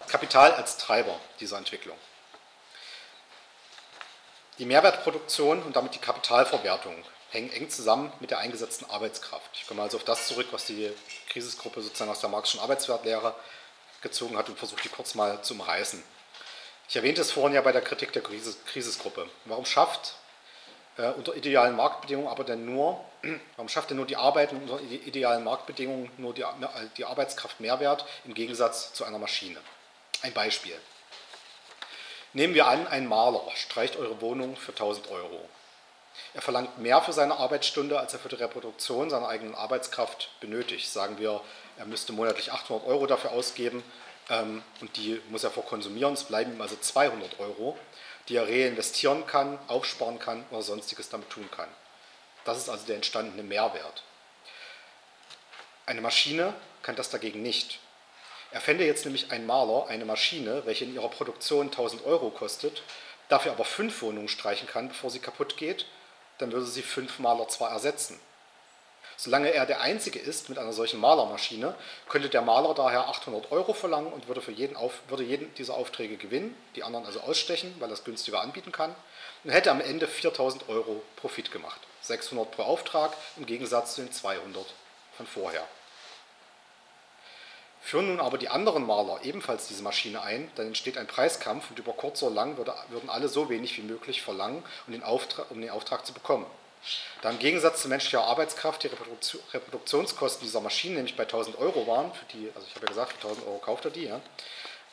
Kapital als Treiber dieser Entwicklung. Die Mehrwertproduktion und damit die Kapitalverwertung hängen eng zusammen mit der eingesetzten Arbeitskraft. Ich komme also auf das zurück, was die Krisisgruppe sozusagen aus der marxischen Arbeitswertlehre gezogen hat und versuche die kurz mal zu umreißen. Ich erwähnte es vorhin ja bei der Kritik der Krisisgruppe. Warum schafft äh, unter idealen Marktbedingungen aber denn nur, warum schafft denn nur die Arbeit unter idealen Marktbedingungen nur die, die Arbeitskraft Mehrwert im Gegensatz zu einer Maschine? Ein Beispiel. Nehmen wir an, ein Maler streicht eure Wohnung für 1000 Euro. Er verlangt mehr für seine Arbeitsstunde, als er für die Reproduktion seiner eigenen Arbeitskraft benötigt, sagen wir er müsste monatlich 800 Euro dafür ausgeben ähm, und die muss er verkonsumieren. Es bleiben ihm also 200 Euro, die er reinvestieren kann, aufsparen kann oder sonstiges damit tun kann. Das ist also der entstandene Mehrwert. Eine Maschine kann das dagegen nicht. Erfände jetzt nämlich ein Maler eine Maschine, welche in ihrer Produktion 1000 Euro kostet, dafür aber fünf Wohnungen streichen kann, bevor sie kaputt geht, dann würde sie fünf Maler zwar ersetzen. Solange er der Einzige ist mit einer solchen Malermaschine, könnte der Maler daher 800 Euro verlangen und würde, für jeden auf, würde jeden dieser Aufträge gewinnen, die anderen also ausstechen, weil er es günstiger anbieten kann, und hätte am Ende 4000 Euro Profit gemacht. 600 pro Auftrag im Gegensatz zu den 200 von vorher. Führen nun aber die anderen Maler ebenfalls diese Maschine ein, dann entsteht ein Preiskampf und über kurz oder lang würde, würden alle so wenig wie möglich verlangen, um den, Auftrag, um den Auftrag zu bekommen. Da im Gegensatz zu menschlicher Arbeitskraft die Reproduktionskosten dieser Maschinen nämlich bei 1000 Euro waren, für die, also ich habe ja gesagt, für 1000 Euro kauft er die, ja,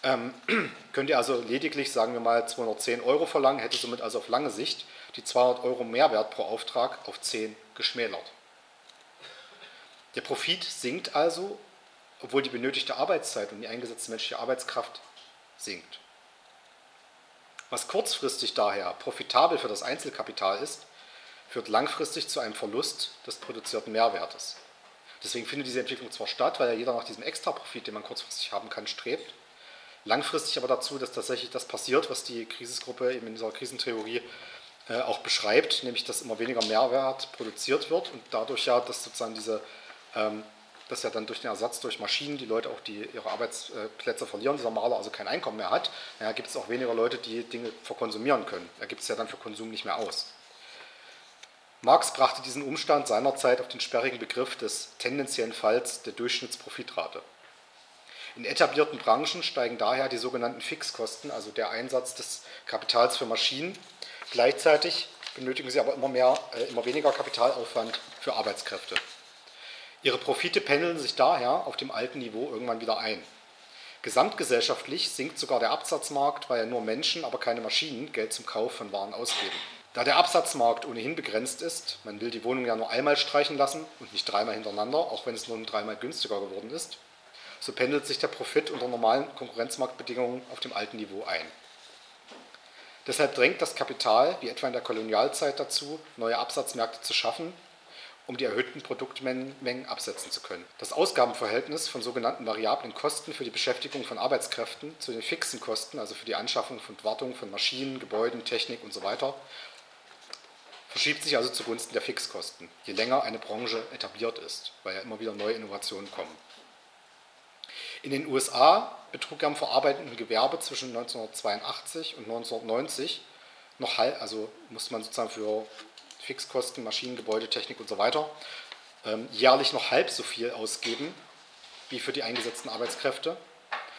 ähm, könnt ihr also lediglich, sagen wir mal, 210 Euro verlangen, hätte somit also auf lange Sicht die 200 Euro Mehrwert pro Auftrag auf 10 geschmälert. Der Profit sinkt also obwohl die benötigte Arbeitszeit und die eingesetzte menschliche Arbeitskraft sinkt. Was kurzfristig daher profitabel für das Einzelkapital ist, führt langfristig zu einem Verlust des produzierten Mehrwertes. Deswegen findet diese Entwicklung zwar statt, weil ja jeder nach diesem Extraprofit, den man kurzfristig haben kann, strebt, langfristig aber dazu, dass tatsächlich das passiert, was die Krisisgruppe eben in dieser Krisentheorie äh, auch beschreibt, nämlich dass immer weniger Mehrwert produziert wird und dadurch ja, dass sozusagen diese ähm, dass ja dann durch den Ersatz durch Maschinen die Leute auch die, ihre Arbeitsplätze verlieren, dieser Maler also kein Einkommen mehr hat, ja, gibt es auch weniger Leute, die Dinge verkonsumieren können. Er gibt es ja dann für Konsum nicht mehr aus. Marx brachte diesen Umstand seinerzeit auf den sperrigen Begriff des tendenziellen Falls der Durchschnittsprofitrate. In etablierten Branchen steigen daher die sogenannten Fixkosten, also der Einsatz des Kapitals für Maschinen. Gleichzeitig benötigen sie aber immer, mehr, äh, immer weniger Kapitalaufwand für Arbeitskräfte. Ihre Profite pendeln sich daher auf dem alten Niveau irgendwann wieder ein. Gesamtgesellschaftlich sinkt sogar der Absatzmarkt, weil ja nur Menschen, aber keine Maschinen Geld zum Kauf von Waren ausgeben. Da der Absatzmarkt ohnehin begrenzt ist, man will die Wohnung ja nur einmal streichen lassen und nicht dreimal hintereinander, auch wenn es nur dreimal günstiger geworden ist, so pendelt sich der Profit unter normalen Konkurrenzmarktbedingungen auf dem alten Niveau ein. Deshalb drängt das Kapital, wie etwa in der Kolonialzeit, dazu, neue Absatzmärkte zu schaffen um die erhöhten Produktmengen absetzen zu können. Das Ausgabenverhältnis von sogenannten variablen Kosten für die Beschäftigung von Arbeitskräften zu den fixen Kosten, also für die Anschaffung und Wartung von Maschinen, Gebäuden, Technik usw., so verschiebt sich also zugunsten der Fixkosten, je länger eine Branche etabliert ist, weil ja immer wieder neue Innovationen kommen. In den USA betrug am verarbeitenden Gewerbe zwischen 1982 und 1990 noch halb, also musste man sozusagen für Fixkosten, Maschinen, Gebäudetechnik und so weiter, ähm, jährlich noch halb so viel ausgeben wie für die eingesetzten Arbeitskräfte.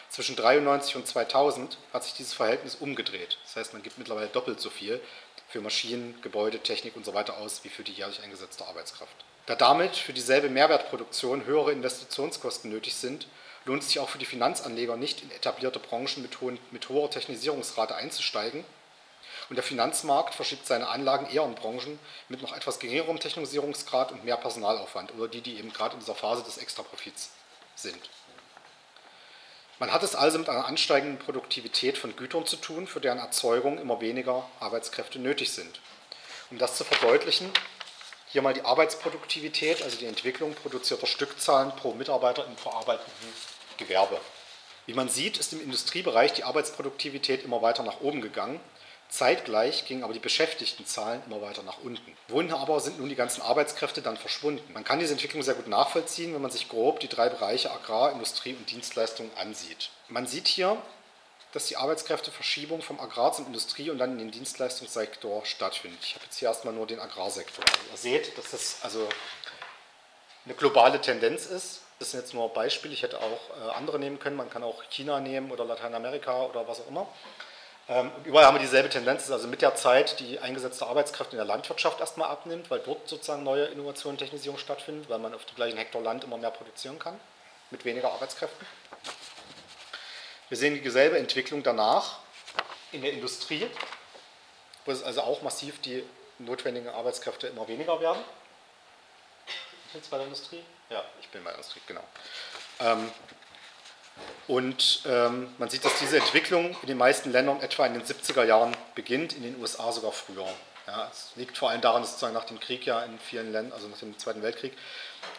Zwischen 1993 und 2000 hat sich dieses Verhältnis umgedreht. Das heißt, man gibt mittlerweile doppelt so viel für Maschinen, Gebäude, Technik und so weiter aus wie für die jährlich eingesetzte Arbeitskraft. Da damit für dieselbe Mehrwertproduktion höhere Investitionskosten nötig sind, lohnt es sich auch für die Finanzanleger nicht, in etablierte Branchen mit, hohen, mit hoher Technisierungsrate einzusteigen und der Finanzmarkt verschiebt seine Anlagen eher in Branchen mit noch etwas geringerem Technisierungsgrad und mehr Personalaufwand oder die, die eben gerade in dieser Phase des Extraprofits sind. Man hat es also mit einer ansteigenden Produktivität von Gütern zu tun, für deren Erzeugung immer weniger Arbeitskräfte nötig sind. Um das zu verdeutlichen, hier mal die Arbeitsproduktivität, also die Entwicklung produzierter Stückzahlen pro Mitarbeiter im verarbeitenden Gewerbe. Wie man sieht, ist im Industriebereich die Arbeitsproduktivität immer weiter nach oben gegangen Zeitgleich gingen aber die Beschäftigtenzahlen immer weiter nach unten. Wohin aber sind nun die ganzen Arbeitskräfte dann verschwunden? Man kann diese Entwicklung sehr gut nachvollziehen, wenn man sich grob die drei Bereiche Agrar, Industrie und Dienstleistungen ansieht. Man sieht hier, dass die Arbeitskräfteverschiebung vom Agrar zum Industrie- und dann in den Dienstleistungssektor stattfindet. Ich habe jetzt hier erstmal nur den Agrarsektor. Also ihr seht, dass das also eine globale Tendenz ist. Das sind jetzt nur Beispiele, ich hätte auch äh, andere nehmen können. Man kann auch China nehmen oder Lateinamerika oder was auch immer. Ähm, und überall haben wir dieselbe Tendenz, also mit der Zeit die eingesetzte Arbeitskraft in der Landwirtschaft erstmal abnimmt, weil dort sozusagen neue Innovation und Technisierung stattfindet, weil man auf dem gleichen Hektar Land immer mehr produzieren kann, mit weniger Arbeitskräften. Wir sehen dieselbe Entwicklung danach in der Industrie, wo es also auch massiv die notwendigen Arbeitskräfte immer weniger werden. Jetzt bei der Industrie? Ja, ich bin bei der Industrie, genau. Ähm, und ähm, man sieht, dass diese Entwicklung in den meisten Ländern etwa in den 70er Jahren beginnt, in den USA sogar früher. Ja, es liegt vor allem daran, dass sozusagen nach dem Krieg ja in vielen Ländern, also nach dem Zweiten Weltkrieg,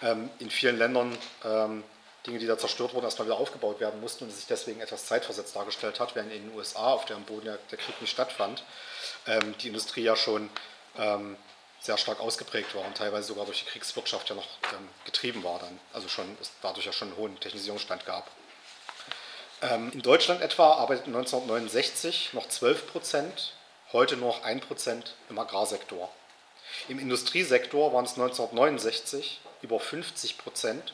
ähm, in vielen Ländern ähm, Dinge, die da zerstört wurden, erstmal wieder aufgebaut werden mussten und sich deswegen etwas zeitversetzt dargestellt hat, während in den USA, auf deren Boden ja der Krieg nicht stattfand, ähm, die Industrie ja schon ähm, sehr stark ausgeprägt war und teilweise sogar durch die Kriegswirtschaft ja noch ähm, getrieben war dann, also schon es dadurch ja schon einen hohen Technisierungsstand gab. Ähm, in Deutschland etwa arbeiteten 1969 noch 12 Prozent, heute nur noch 1 Prozent im Agrarsektor. Im Industriesektor waren es 1969 über 50 Prozent,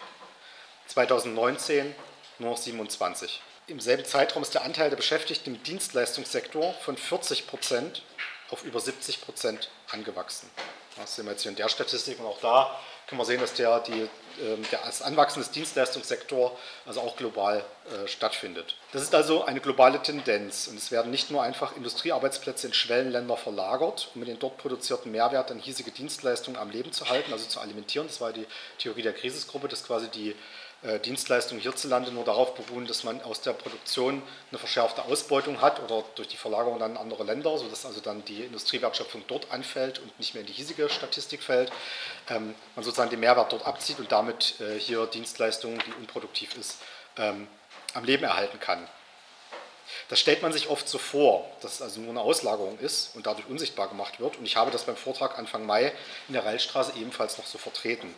2019 nur noch 27. Im selben Zeitraum ist der Anteil der Beschäftigten im Dienstleistungssektor von 40 Prozent auf über 70 Prozent angewachsen. Das sehen wir jetzt hier in der Statistik und auch da können wir sehen, dass der, die, ähm, der als anwachsendes Dienstleistungssektor also auch global äh, stattfindet. Das ist also eine globale Tendenz und es werden nicht nur einfach Industriearbeitsplätze in Schwellenländer verlagert, um mit den dort produzierten Mehrwert an hiesige Dienstleistungen am Leben zu halten, also zu alimentieren. Das war die Theorie der Krisisgruppe, dass quasi die Dienstleistungen hierzulande nur darauf beruhen, dass man aus der Produktion eine verschärfte Ausbeutung hat oder durch die Verlagerung dann in andere Länder, sodass also dann die Industriewertschöpfung dort anfällt und nicht mehr in die hiesige Statistik fällt, ähm, man sozusagen den Mehrwert dort abzieht und damit äh, hier Dienstleistungen, die unproduktiv ist, ähm, am Leben erhalten kann. Das stellt man sich oft so vor, dass es also nur eine Auslagerung ist und dadurch unsichtbar gemacht wird. Und ich habe das beim Vortrag Anfang Mai in der Reilstraße ebenfalls noch so vertreten.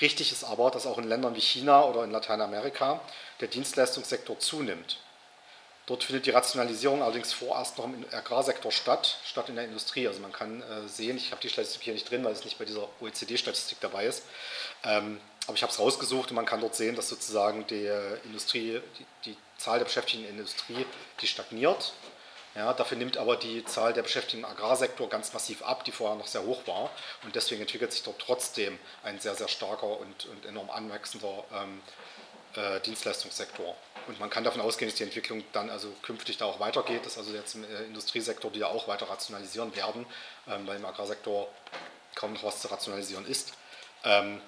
Richtig ist aber, dass auch in Ländern wie China oder in Lateinamerika der Dienstleistungssektor zunimmt. Dort findet die Rationalisierung allerdings vorerst noch im Agrarsektor statt, statt in der Industrie. Also man kann äh, sehen, ich habe die Statistik hier nicht drin, weil es nicht bei dieser OECD-Statistik dabei ist, ähm, aber ich habe es rausgesucht und man kann dort sehen, dass sozusagen die Industrie, die, die Zahl der Beschäftigten in der Industrie, die stagniert ja, dafür nimmt aber die Zahl der Beschäftigten im Agrarsektor ganz massiv ab, die vorher noch sehr hoch war. Und deswegen entwickelt sich dort trotzdem ein sehr, sehr starker und, und enorm anwachsender ähm, äh, Dienstleistungssektor. Und man kann davon ausgehen, dass die Entwicklung dann also künftig da auch weitergeht, dass also jetzt im äh, Industriesektor die ja auch weiter rationalisieren werden, ähm, weil im Agrarsektor kaum noch was zu rationalisieren ist. Ähm,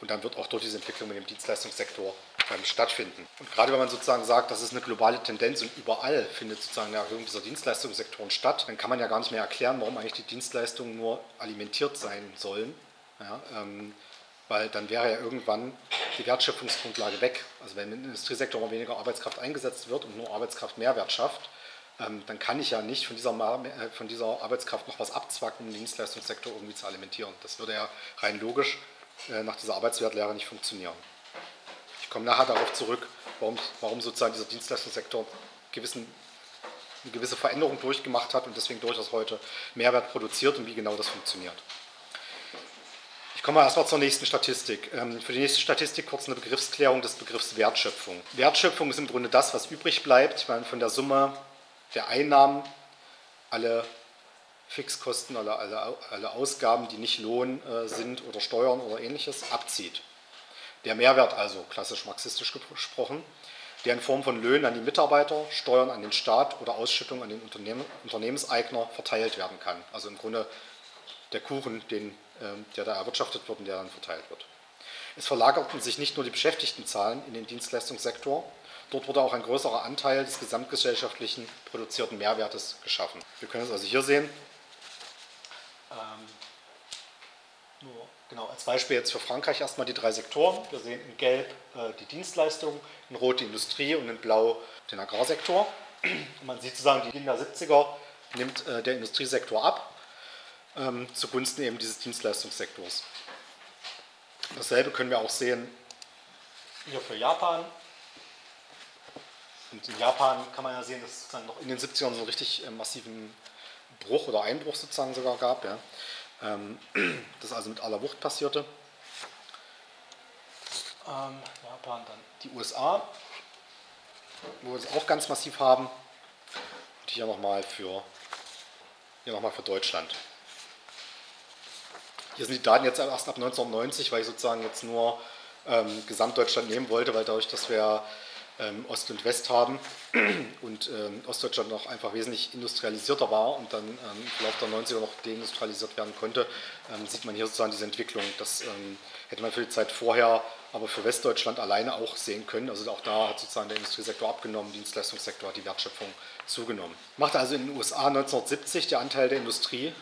und dann wird auch dort diese Entwicklung mit dem Dienstleistungssektor ähm, stattfinden. Und gerade wenn man sozusagen sagt, das ist eine globale Tendenz und überall findet sozusagen eine Erhöhung dieser Dienstleistungssektoren statt, dann kann man ja gar nicht mehr erklären, warum eigentlich die Dienstleistungen nur alimentiert sein sollen. Ja, ähm, weil dann wäre ja irgendwann die Wertschöpfungsgrundlage weg. Also wenn im Industriesektor immer weniger Arbeitskraft eingesetzt wird und nur Arbeitskraft Mehrwert schafft, ähm, dann kann ich ja nicht von dieser, äh, von dieser Arbeitskraft noch was abzwacken, um den Dienstleistungssektor irgendwie zu alimentieren. Das würde ja rein logisch äh, nach dieser Arbeitswertlehre nicht funktionieren. Ich komme nachher darauf zurück, warum, warum sozusagen dieser Dienstleistungssektor gewissen, eine gewisse Veränderung durchgemacht hat und deswegen durchaus heute Mehrwert produziert und wie genau das funktioniert. Ich komme erstmal zur nächsten Statistik. Ähm, für die nächste Statistik kurz eine Begriffsklärung des Begriffs Wertschöpfung. Wertschöpfung ist im Grunde das, was übrig bleibt, wenn man von der Summe der Einnahmen alle Fixkosten, alle, alle, alle Ausgaben, die nicht Lohn äh, sind oder Steuern oder ähnliches, abzieht. Der Mehrwert also, klassisch marxistisch gesprochen, der in Form von Löhnen an die Mitarbeiter, Steuern an den Staat oder Ausschüttung an den Unternehmen, Unternehmenseigner verteilt werden kann. Also im Grunde der Kuchen, den, ähm, der da erwirtschaftet wird und der dann verteilt wird. Es verlagerten sich nicht nur die Beschäftigtenzahlen in den Dienstleistungssektor, dort wurde auch ein größerer Anteil des gesamtgesellschaftlichen produzierten Mehrwertes geschaffen. Wir können es also hier sehen. Ähm, Genau, als Beispiel jetzt für Frankreich erstmal die drei Sektoren. Wir sehen in Gelb äh, die Dienstleistung, in Rot die Industrie und in Blau den Agrarsektor. Und man sieht sozusagen, die Beginn der 70er nimmt äh, der Industriesektor ab, ähm, zugunsten eben dieses Dienstleistungssektors. Dasselbe können wir auch sehen hier für Japan. Und in Japan kann man ja sehen, dass es sozusagen noch in den 70ern so einen richtig äh, massiven Bruch oder Einbruch sozusagen sogar gab. Ja. Ähm, das also mit aller Wucht passierte. Ähm, Japan, dann die USA, wo wir es auch ganz massiv haben. Und hier nochmal für, noch für Deutschland. Hier sind die Daten jetzt erst ab 1990, weil ich sozusagen jetzt nur ähm, Gesamtdeutschland nehmen wollte, weil dadurch, dass wir Ost und West haben und ähm, Ostdeutschland noch einfach wesentlich industrialisierter war und dann ähm, im Verlauf der 90er noch deindustrialisiert werden konnte, ähm, sieht man hier sozusagen diese Entwicklung. Das ähm, hätte man für die Zeit vorher aber für Westdeutschland alleine auch sehen können. Also auch da hat sozusagen der Industriesektor abgenommen, Dienstleistungssektor hat die Wertschöpfung zugenommen. Machte also in den USA 1970 der Anteil der Industrie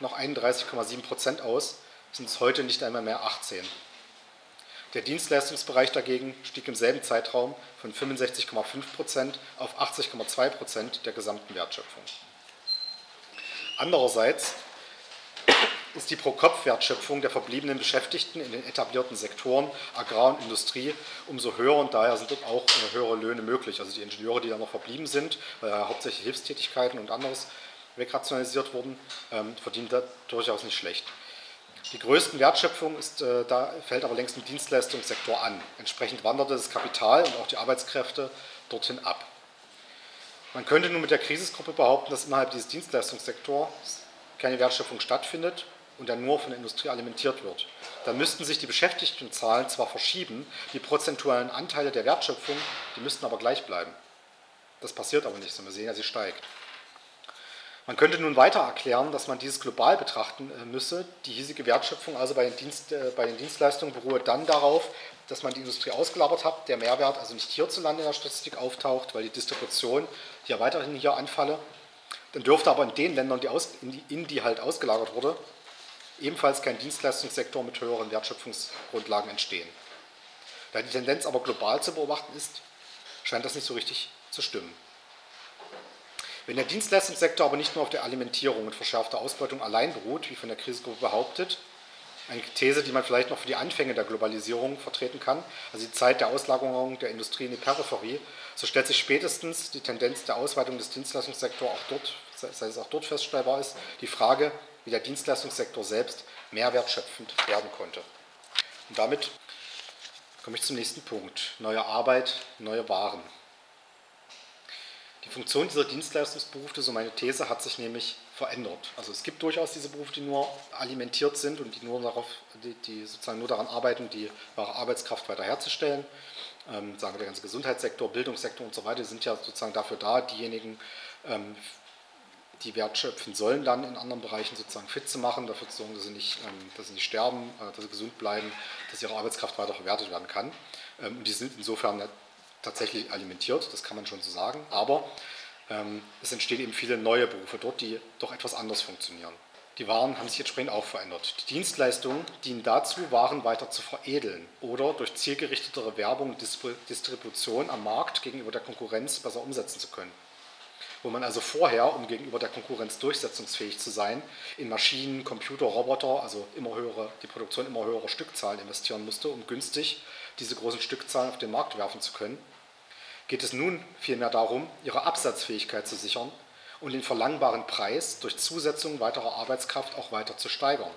noch 31,7 Prozent aus, sind es heute nicht einmal mehr 18. Der Dienstleistungsbereich dagegen stieg im selben Zeitraum von 65,5 Prozent auf 80,2 Prozent der gesamten Wertschöpfung. Andererseits ist die Pro-Kopf-Wertschöpfung der verbliebenen Beschäftigten in den etablierten Sektoren Agrar und Industrie umso höher und daher sind dort auch äh, höhere Löhne möglich. Also die Ingenieure, die da noch verblieben sind, weil ja hauptsächlich Hilfstätigkeiten und anderes wegrationalisiert wurden, ähm, verdienen da durchaus nicht schlecht. Die größte Wertschöpfung ist, äh, da fällt aber längst im Dienstleistungssektor an. Entsprechend wanderte das Kapital und auch die Arbeitskräfte dorthin ab. Man könnte nun mit der Krisisgruppe behaupten, dass innerhalb dieses Dienstleistungssektors keine Wertschöpfung stattfindet und er nur von der Industrie alimentiert wird. Dann müssten sich die Beschäftigtenzahlen zwar verschieben, die prozentualen Anteile der Wertschöpfung, die müssten aber gleich bleiben. Das passiert aber nicht, sondern wir sehen ja, sie steigt. Man könnte nun weiter erklären, dass man dieses global betrachten äh, müsse. Die hiesige Wertschöpfung also bei den, Dienst, äh, bei den Dienstleistungen beruhe dann darauf, dass man die Industrie ausgelagert hat, der Mehrwert also nicht hierzulande in der Statistik auftaucht, weil die Distribution ja weiterhin hier anfalle. Dann dürfte aber in den Ländern, die aus, in, die, in die halt ausgelagert wurde, ebenfalls kein Dienstleistungssektor mit höheren Wertschöpfungsgrundlagen entstehen. Da die Tendenz aber global zu beobachten ist, scheint das nicht so richtig zu stimmen. Wenn der Dienstleistungssektor aber nicht nur auf der Alimentierung und verschärfter Ausbeutung allein beruht, wie von der Krisengruppe behauptet, eine These, die man vielleicht noch für die Anfänge der Globalisierung vertreten kann, also die Zeit der Auslagerung der Industrie in die Peripherie, so stellt sich spätestens die Tendenz der Ausweitung des Dienstleistungssektors auch dort, sei es auch dort feststellbar ist, die Frage, wie der Dienstleistungssektor selbst mehrwertschöpfend werden konnte. Und damit komme ich zum nächsten Punkt. Neue Arbeit, neue Waren. Die Funktion dieser Dienstleistungsberufe, so meine These, hat sich nämlich verändert. Also es gibt durchaus diese Berufe, die nur alimentiert sind und die nur darauf, die, die sozusagen nur daran arbeiten, die wahre Arbeitskraft weiter herzustellen. Ähm, sagen wir der ganze Gesundheitssektor, Bildungssektor und so weiter, sind ja sozusagen dafür da, diejenigen, ähm, die wertschöpfen sollen, dann in anderen Bereichen sozusagen fit zu machen, dafür zu sorgen, dass sie nicht, ähm, dass sie nicht sterben, äh, dass sie gesund bleiben, dass ihre Arbeitskraft weiter verwertet werden kann. Ähm, und die sind insofern tatsächlich alimentiert, das kann man schon so sagen, aber ähm, es entstehen eben viele neue Berufe dort, die doch etwas anders funktionieren. Die Waren haben sich entsprechend auch verändert. Die Dienstleistungen dienen dazu, Waren weiter zu veredeln oder durch zielgerichtetere Werbung und Distribution am Markt gegenüber der Konkurrenz besser umsetzen zu können. Wo man also vorher, um gegenüber der Konkurrenz durchsetzungsfähig zu sein, in Maschinen, Computer, Roboter, also immer höhere, die Produktion immer höherer Stückzahlen investieren musste, um günstig diese großen Stückzahlen auf den Markt werfen zu können, geht es nun vielmehr darum, ihre Absatzfähigkeit zu sichern und den verlangbaren Preis durch Zusetzung weiterer Arbeitskraft auch weiter zu steigern.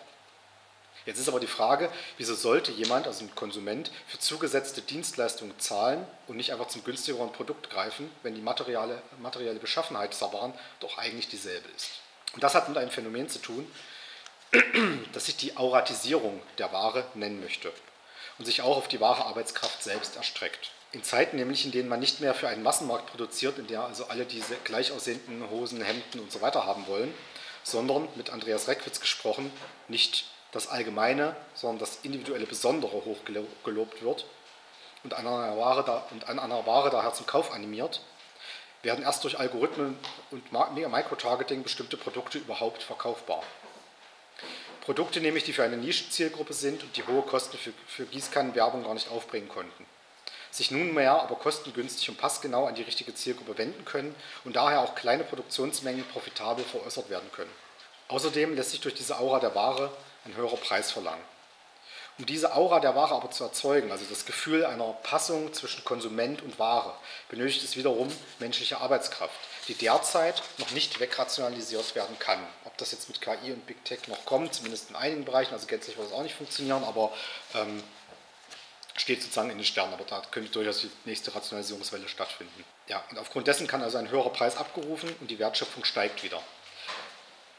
Jetzt ist aber die Frage, wieso sollte jemand, also ein Konsument, für zugesetzte Dienstleistungen zahlen und nicht einfach zum günstigeren Produkt greifen, wenn die materielle, materielle Beschaffenheit dieser Waren doch eigentlich dieselbe ist. Und das hat mit einem Phänomen zu tun, das sich die Auratisierung der Ware nennen möchte und sich auch auf die wahre Arbeitskraft selbst erstreckt. In Zeiten nämlich, in denen man nicht mehr für einen Massenmarkt produziert, in der also alle diese gleich aussehenden Hosen, Hemden und so weiter haben wollen, sondern, mit Andreas Reckwitz gesprochen, nicht das Allgemeine, sondern das individuelle Besondere hochgelobt wird und an einer Ware, da, und an einer Ware daher zum Kauf animiert, werden erst durch Algorithmen und Microtargeting bestimmte Produkte überhaupt verkaufbar. Produkte nämlich, die für eine Nischenzielgruppe sind und die hohe Kosten für, für Gießkannenwerbung gar nicht aufbringen konnten. Sich nunmehr aber kostengünstig und passgenau an die richtige Zielgruppe wenden können und daher auch kleine Produktionsmengen profitabel veräußert werden können. Außerdem lässt sich durch diese Aura der Ware ein höherer Preis verlangen. Um diese Aura der Ware aber zu erzeugen, also das Gefühl einer Passung zwischen Konsument und Ware, benötigt es wiederum menschliche Arbeitskraft, die derzeit noch nicht wegrationalisiert werden kann. Ob das jetzt mit KI und Big Tech noch kommt, zumindest in einigen Bereichen, also gänzlich wird es auch nicht funktionieren, aber ähm, steht sozusagen in den Sternen, aber da könnte durchaus die nächste Rationalisierungswelle stattfinden. Ja, und aufgrund dessen kann also ein höherer Preis abgerufen und die Wertschöpfung steigt wieder.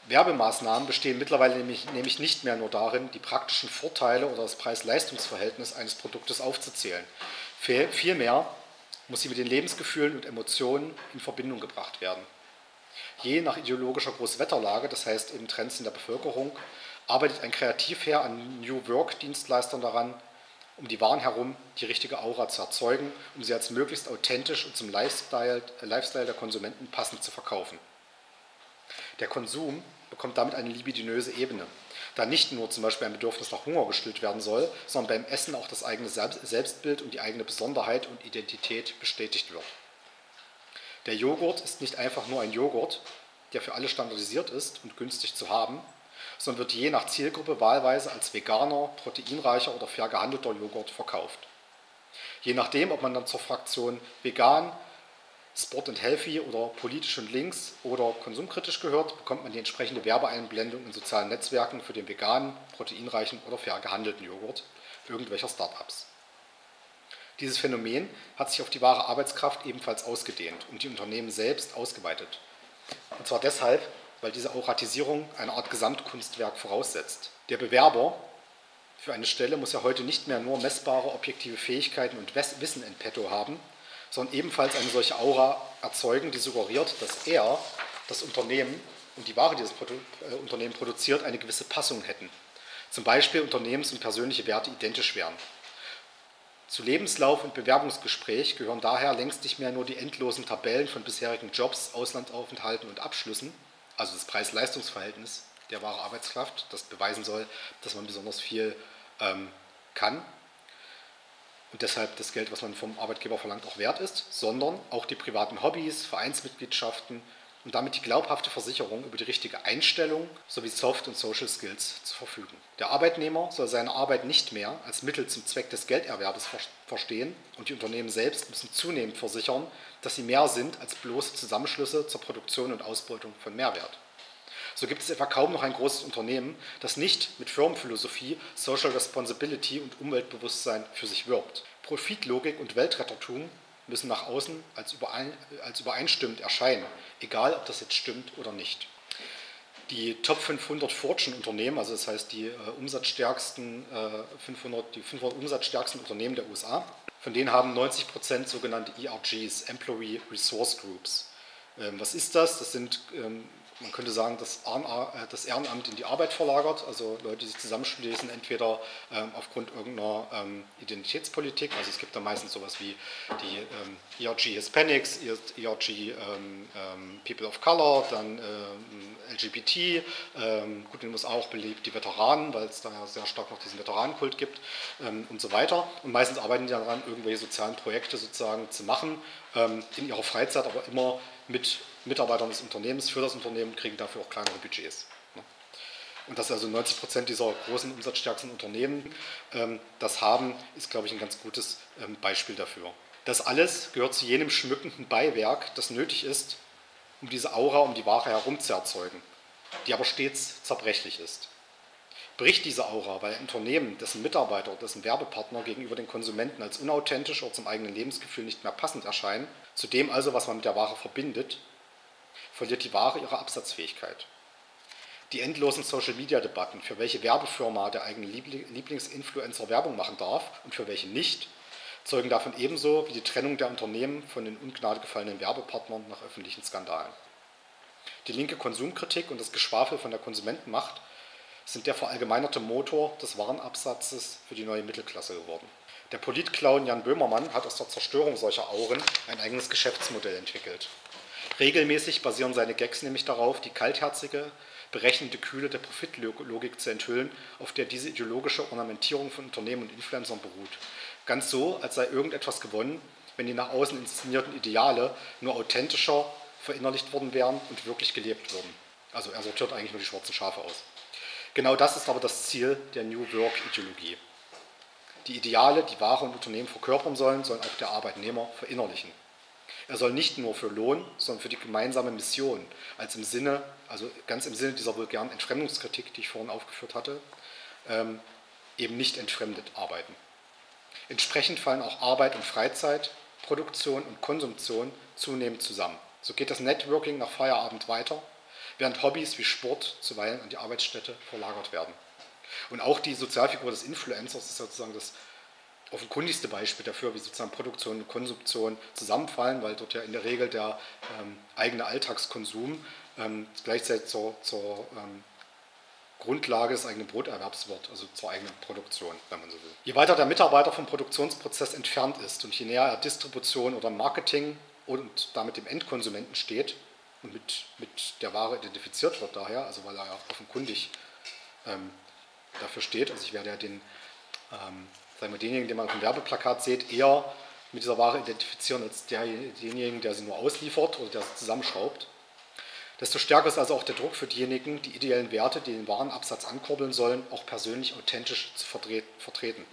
Werbemaßnahmen bestehen mittlerweile nämlich, nämlich, nicht mehr nur darin, die praktischen Vorteile oder das Preis-Leistungs-Verhältnis eines Produktes aufzuzählen. Vielmehr muss sie mit den Lebensgefühlen und Emotionen in Verbindung gebracht werden. Je nach ideologischer Großwetterlage, das heißt eben Trends in der Bevölkerung, arbeitet ein Kreativherr an New Work-Dienstleistern daran, um die Waren herum die richtige Aura zu erzeugen, um sie als möglichst authentisch und zum Lifestyle, Lifestyle der Konsumenten passend zu verkaufen. Der Konsum bekommt damit eine libidinöse Ebene, da nicht nur zum Beispiel ein Bedürfnis nach Hunger gestillt werden soll, sondern beim Essen auch das eigene Selbstbild und die eigene Besonderheit und Identität bestätigt wird. Der Joghurt ist nicht einfach nur ein Joghurt, der für alle standardisiert ist und günstig zu haben, sondern wird je nach Zielgruppe wahlweise als veganer, proteinreicher oder fair gehandelter Joghurt verkauft. Je nachdem, ob man dann zur Fraktion vegan, Sport and Healthy oder politisch und links oder konsumkritisch gehört, bekommt man die entsprechende Werbeeinblendung in sozialen Netzwerken für den veganen, proteinreichen oder fair gehandelten Joghurt irgendwelcher Startups. Dieses Phänomen hat sich auf die wahre Arbeitskraft ebenfalls ausgedehnt und die Unternehmen selbst ausgeweitet. Und zwar deshalb, weil diese Auratisierung eine Art Gesamtkunstwerk voraussetzt. Der Bewerber für eine Stelle muss ja heute nicht mehr nur messbare objektive Fähigkeiten und Wissen in petto haben, sondern ebenfalls eine solche Aura erzeugen, die suggeriert, dass er, das Unternehmen und die Ware, die das äh, Unternehmen produziert, eine gewisse Passung hätten. Zum Beispiel Unternehmens- und persönliche Werte identisch wären. Zu Lebenslauf und Bewerbungsgespräch gehören daher längst nicht mehr nur die endlosen Tabellen von bisherigen Jobs, Auslandsaufenthalten und Abschlüssen, also das Preis-Leistungs-Verhältnis der wahre Arbeitskraft, das beweisen soll, dass man besonders viel ähm, kann und deshalb das Geld, was man vom Arbeitgeber verlangt, auch wert ist, sondern auch die privaten Hobbys, Vereinsmitgliedschaften und damit die glaubhafte Versicherung über die richtige Einstellung sowie Soft- und Social Skills zu verfügen. Der Arbeitnehmer soll seine Arbeit nicht mehr als Mittel zum Zweck des Gelderwerbes verstehen und die Unternehmen selbst müssen zunehmend versichern, dass sie mehr sind als bloße Zusammenschlüsse zur Produktion und Ausbeutung von Mehrwert. So gibt es etwa kaum noch ein großes Unternehmen, das nicht mit Firmenphilosophie, Social Responsibility und Umweltbewusstsein für sich wirbt. Profitlogik und Weltrettertum müssen nach außen als, überein, als übereinstimmend erscheinen, egal ob das jetzt stimmt oder nicht. Die Top 500 Fortune-Unternehmen, also das heißt die, äh, umsatzstärksten, äh, 500, die 500 umsatzstärksten Unternehmen der USA, von denen haben 90 Prozent sogenannte ERGs, Employee Resource Groups. Ähm, was ist das? Das sind ähm, man könnte sagen, das, äh, das, Ehrenamt in die Arbeit verlagert. Also Leute, die sich zusammenschließen, entweder ähm, aufgrund irgendeiner ähm, Identitätspolitik, also es gibt da meistens sowas wie die ähm, ERG Hispanics, ERG ähm, ähm, People of Color, dann ähm, LGBT, gut, in den USA auch beliebt die Veteranen, weil es da ja sehr stark noch diesen Veteranenkult gibt und so weiter. Und meistens arbeiten die daran, irgendwelche sozialen Projekte sozusagen zu machen, in ihrer Freizeit, aber immer mit Mitarbeitern des Unternehmens für das Unternehmen kriegen dafür auch kleinere Budgets. Ne? Und dass also 90 Prozent dieser großen umsatzstärksten Unternehmen ähm, das haben, ist, glaube ich, ein ganz gutes ähm, Beispiel dafür. Das alles gehört zu jenem schmückenden Beiwerk, das nötig ist, um diese Aura um die Ware herum zu erzeugen, die aber stets zerbrechlich ist. Bricht diese Aura, weil ein Unternehmen, dessen Mitarbeiter, dessen Werbepartner gegenüber den Konsumenten als unauthentisch oder zum eigenen Lebensgefühl nicht mehr passend erscheinen, zu dem also, was man mit der Ware verbindet, verliert die Ware ihre Absatzfähigkeit. Die endlosen Social-Media-Debatten, für welche Werbefirma der eigene Lieblingsinfluencer Werbung machen darf und für welche nicht, zeugen davon ebenso wie die Trennung der Unternehmen von den Ungnade gefallenen Werbepartnern nach öffentlichen Skandalen. Die linke Konsumkritik und das Geschwafel von der Konsumentenmacht sind der verallgemeinerte Motor des Warenabsatzes für die neue Mittelklasse geworden. Der Politclown Jan Böhmermann hat aus der Zerstörung solcher Auren ein eigenes Geschäftsmodell entwickelt. Regelmäßig basieren seine Gags nämlich darauf, die kaltherzige, berechnende Kühle der Profitlogik zu enthüllen, auf der diese ideologische Ornamentierung von Unternehmen und Influencern beruht. Ganz so, als sei irgendetwas gewonnen, wenn die nach außen inszenierten Ideale nur authentischer verinnerlicht worden wären und wirklich gelebt würden. Also er sortiert eigentlich nur die schwarzen Schafe aus. Genau das ist aber das Ziel der New Work-Ideologie. Die Ideale, die Ware und Unternehmen verkörpern sollen, sollen auch der Arbeitnehmer verinnerlichen. Er soll nicht nur für Lohn, sondern für die gemeinsame Mission, als im Sinne, also ganz im Sinne dieser vulgären Entfremdungskritik, die ich vorhin aufgeführt hatte, ähm, eben nicht entfremdet arbeiten. Entsprechend fallen auch Arbeit und Freizeit, Produktion und Konsumtion zunehmend zusammen. So geht das Networking nach Feierabend weiter, während Hobbys wie Sport zuweilen an die Arbeitsstätte verlagert werden. Und auch die Sozialfigur des Influencers ist sozusagen das offenkundigste Beispiel dafür, wie sozusagen Produktion und Konsumption zusammenfallen, weil dort ja in der Regel der ähm, eigene Alltagskonsum ähm, gleichzeitig zur, zur ähm, Grundlage des eigenen Broterwerbs wird, also zur eigenen Produktion, wenn man so will. Je weiter der Mitarbeiter vom Produktionsprozess entfernt ist und je näher er Distribution oder Marketing und damit dem Endkonsumenten steht und mit, mit der Ware identifiziert wird daher, also weil er ja offenkundig ähm, dafür steht, also ich werde ja den ähm, sagen wir, denjenigen, den man auf dem Werbeplakat sieht, eher mit dieser Ware identifizieren als denjenigen, der sie nur ausliefert oder der sie zusammenschraubt. Desto stärker ist also auch der Druck für diejenigen, die ideellen Werte, die den Warenabsatz ankurbeln sollen, auch persönlich authentisch zu vertreten.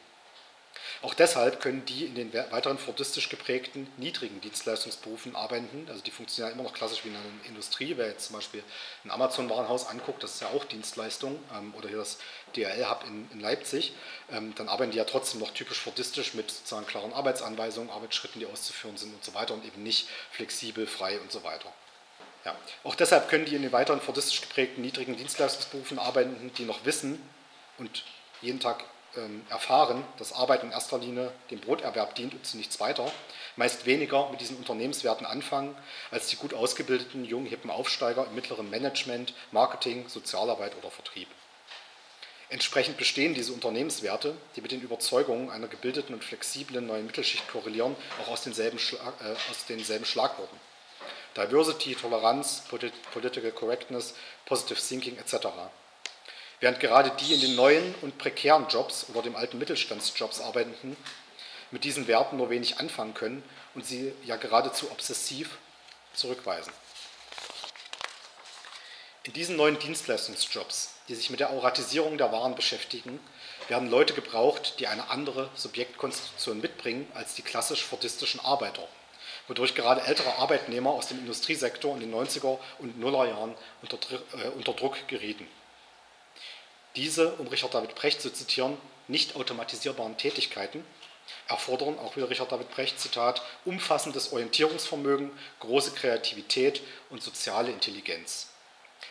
Auch deshalb können die in den weiteren fordistisch geprägten niedrigen Dienstleistungsberufen arbeiten, also die funktionieren immer noch klassisch wie in einer Industrie, wer jetzt zum Beispiel ein Amazon-Warenhaus anguckt, das ist ja auch Dienstleistung, ähm, oder hier das DRL-Hub in, in, Leipzig, ähm, dann arbeiten die ja trotzdem noch typisch fordistisch mit sozusagen klaren Arbeitsanweisungen, Arbeitsschritten, die auszuführen sind und so weiter und eben nicht flexibel, frei und so weiter. Ja. Auch deshalb können die in den weiteren fordistisch geprägten niedrigen Dienstleistungsberufen arbeiten, die noch wissen und jeden Tag erfahren, dass Arbeit in erster Linie dem Broterwerb dient und zu nichts weiter, meist weniger mit diesen Unternehmenswerten anfangen als die gut ausgebildeten jungen hippen Aufsteiger im mittleren Management, Marketing, Sozialarbeit oder Vertrieb. Entsprechend bestehen diese Unternehmenswerte, die mit den Überzeugungen einer gebildeten und flexiblen neuen Mittelschicht korrelieren, auch aus denselben, Schlag, äh, aus denselben Schlagworten. Diversity, Toleranz, Political Correctness, Positive Thinking etc während gerade die in den neuen und prekären Jobs oder dem alten Mittelstandsjobs arbeitenden mit diesen Werten nur wenig anfangen können und sie ja geradezu obsessiv zurückweisen. In diesen neuen Dienstleistungsjobs, die sich mit der Auratisierung der Waren beschäftigen, werden Leute gebraucht, die eine andere Subjektkonstitution mitbringen als die klassisch fordistischen Arbeiter, wodurch gerade ältere Arbeitnehmer aus dem Industriesektor in den 90er und Nuller Jahren unter, äh, unter Druck gerieten. Diese, um Richard David Brecht zu zitieren, nicht automatisierbaren Tätigkeiten erfordern, auch wieder Richard David Brecht, Zitat, umfassendes Orientierungsvermögen, große Kreativität und soziale Intelligenz.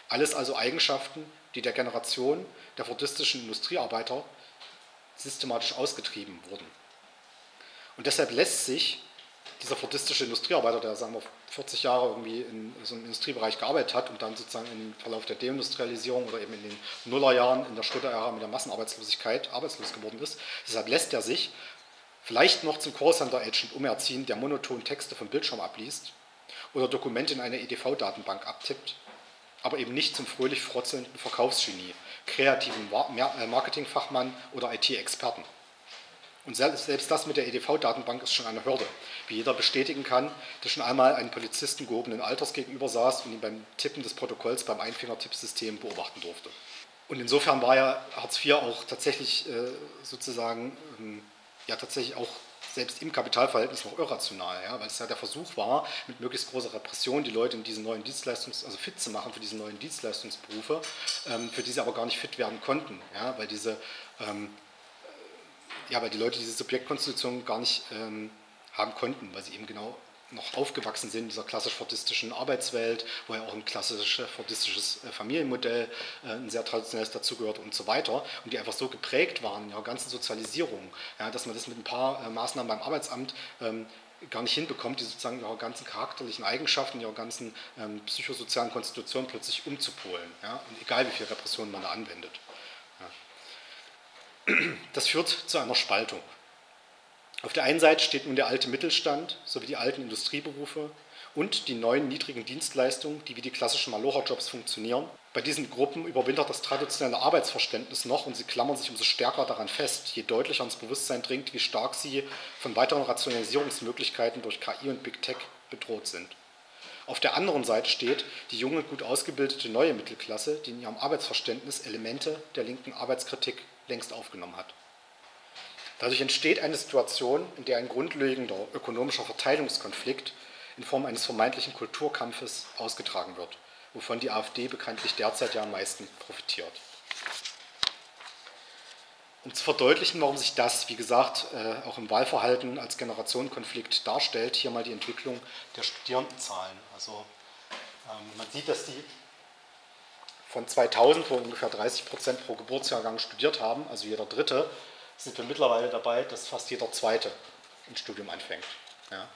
Alles also Eigenschaften, die der Generation der fordistischen Industriearbeiter systematisch ausgetrieben wurden. Und deshalb lässt sich dieser fordistische Industriearbeiter, der sagen wir 40 Jahre irgendwie in so einem Industriebereich gearbeitet hat und dann sozusagen im Verlauf der Deindustrialisierung oder eben in den Nullerjahren in der Schröder-Ära mit der Massenarbeitslosigkeit arbeitslos geworden ist. Deshalb lässt er sich vielleicht noch zum Callcenter-Agent umerziehen, der monoton Texte vom Bildschirm abliest oder Dokumente in eine EDV-Datenbank abtippt, aber eben nicht zum fröhlich frotzelnden Verkaufsgenie, kreativen äh, Marketingfachmann oder IT-Experten. Und selbst das mit der EDV-Datenbank ist schon eine Hürde. Wie jeder bestätigen kann, der schon einmal einen Polizisten gehobenen Alters gegenüber saß und ihn beim Tippen des Protokolls beim Einfingertippsystem beobachten durfte. Und insofern war ja Hartz IV auch tatsächlich äh, sozusagen, ähm, ja tatsächlich auch selbst im Kapitalverhältnis noch irrational, ja, weil es ja der Versuch war, mit möglichst großer Repression die Leute in diesen neuen Dienstleistungs-, also fit zu machen für diese neuen Dienstleistungsberufe, ähm, für die sie aber gar nicht fit werden konnten, ja, weil diese ähm, ja, weil die Leute diese Subjektkonstitution gar nicht ähm, haben konnten, weil sie eben genau noch aufgewachsen sind in dieser klassisch fordistischen Arbeitswelt, wo ja auch ein klassisches fordistisches äh, Familienmodell, äh, ein sehr traditionelles dazugehört und so weiter, und die einfach so geprägt waren in ihrer ganzen Sozialisierung, ja, dass man das mit ein paar äh, Maßnahmen beim Arbeitsamt ähm, gar nicht hinbekommt, die sozusagen ihre ganzen charakterlichen Eigenschaften, ihre ganzen ähm, psychosozialen Konstitutionen plötzlich umzupolen, ja, und egal wie viel Repression man da anwendet. Das führt zu einer Spaltung. Auf der einen Seite steht nun der alte Mittelstand sowie die alten Industrieberufe und die neuen niedrigen Dienstleistungen, die wie die klassischen Malocher-Jobs funktionieren. Bei diesen Gruppen überwintert das traditionelle Arbeitsverständnis noch und sie klammern sich umso stärker daran fest, je deutlicher ins Bewusstsein dringt, wie stark sie von weiteren Rationalisierungsmöglichkeiten durch KI und Big Tech bedroht sind. Auf der anderen Seite steht die junge, gut ausgebildete neue Mittelklasse, die in ihrem Arbeitsverständnis Elemente der linken Arbeitskritik längst aufgenommen hat. Dadurch entsteht eine Situation, in der ein grundlegender ökonomischer Verteilungskonflikt in Form eines vermeintlichen Kulturkampfes ausgetragen wird, wovon die AfD bekanntlich derzeit ja am meisten profitiert. Um zu verdeutlichen, warum sich das, wie gesagt, äh, auch im Wahlverhalten als Generationenkonflikt darstellt, hier mal die Entwicklung der Studierendenzahlen. Also ähm, man sieht, dass die von 2000, wo ungefähr 30 Prozent pro Geburtsjahrgang studiert haben, also jeder Dritte, sind wir mittlerweile dabei, dass fast jeder Zweite ein Studium anfängt. Ja.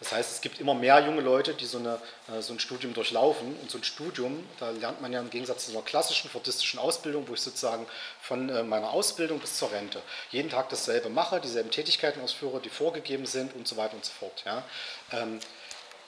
Das heißt, es gibt immer mehr junge Leute, die so, eine, äh, so, ein Studium durchlaufen. Und so ein Studium, da lernt man ja im Gegensatz zu einer klassischen fordistischen Ausbildung, wo ich sozusagen von äh, meiner Ausbildung bis zur Rente jeden Tag dasselbe mache, dieselben Tätigkeiten ausführe, die vorgegeben sind und so weiter und so fort. Ja.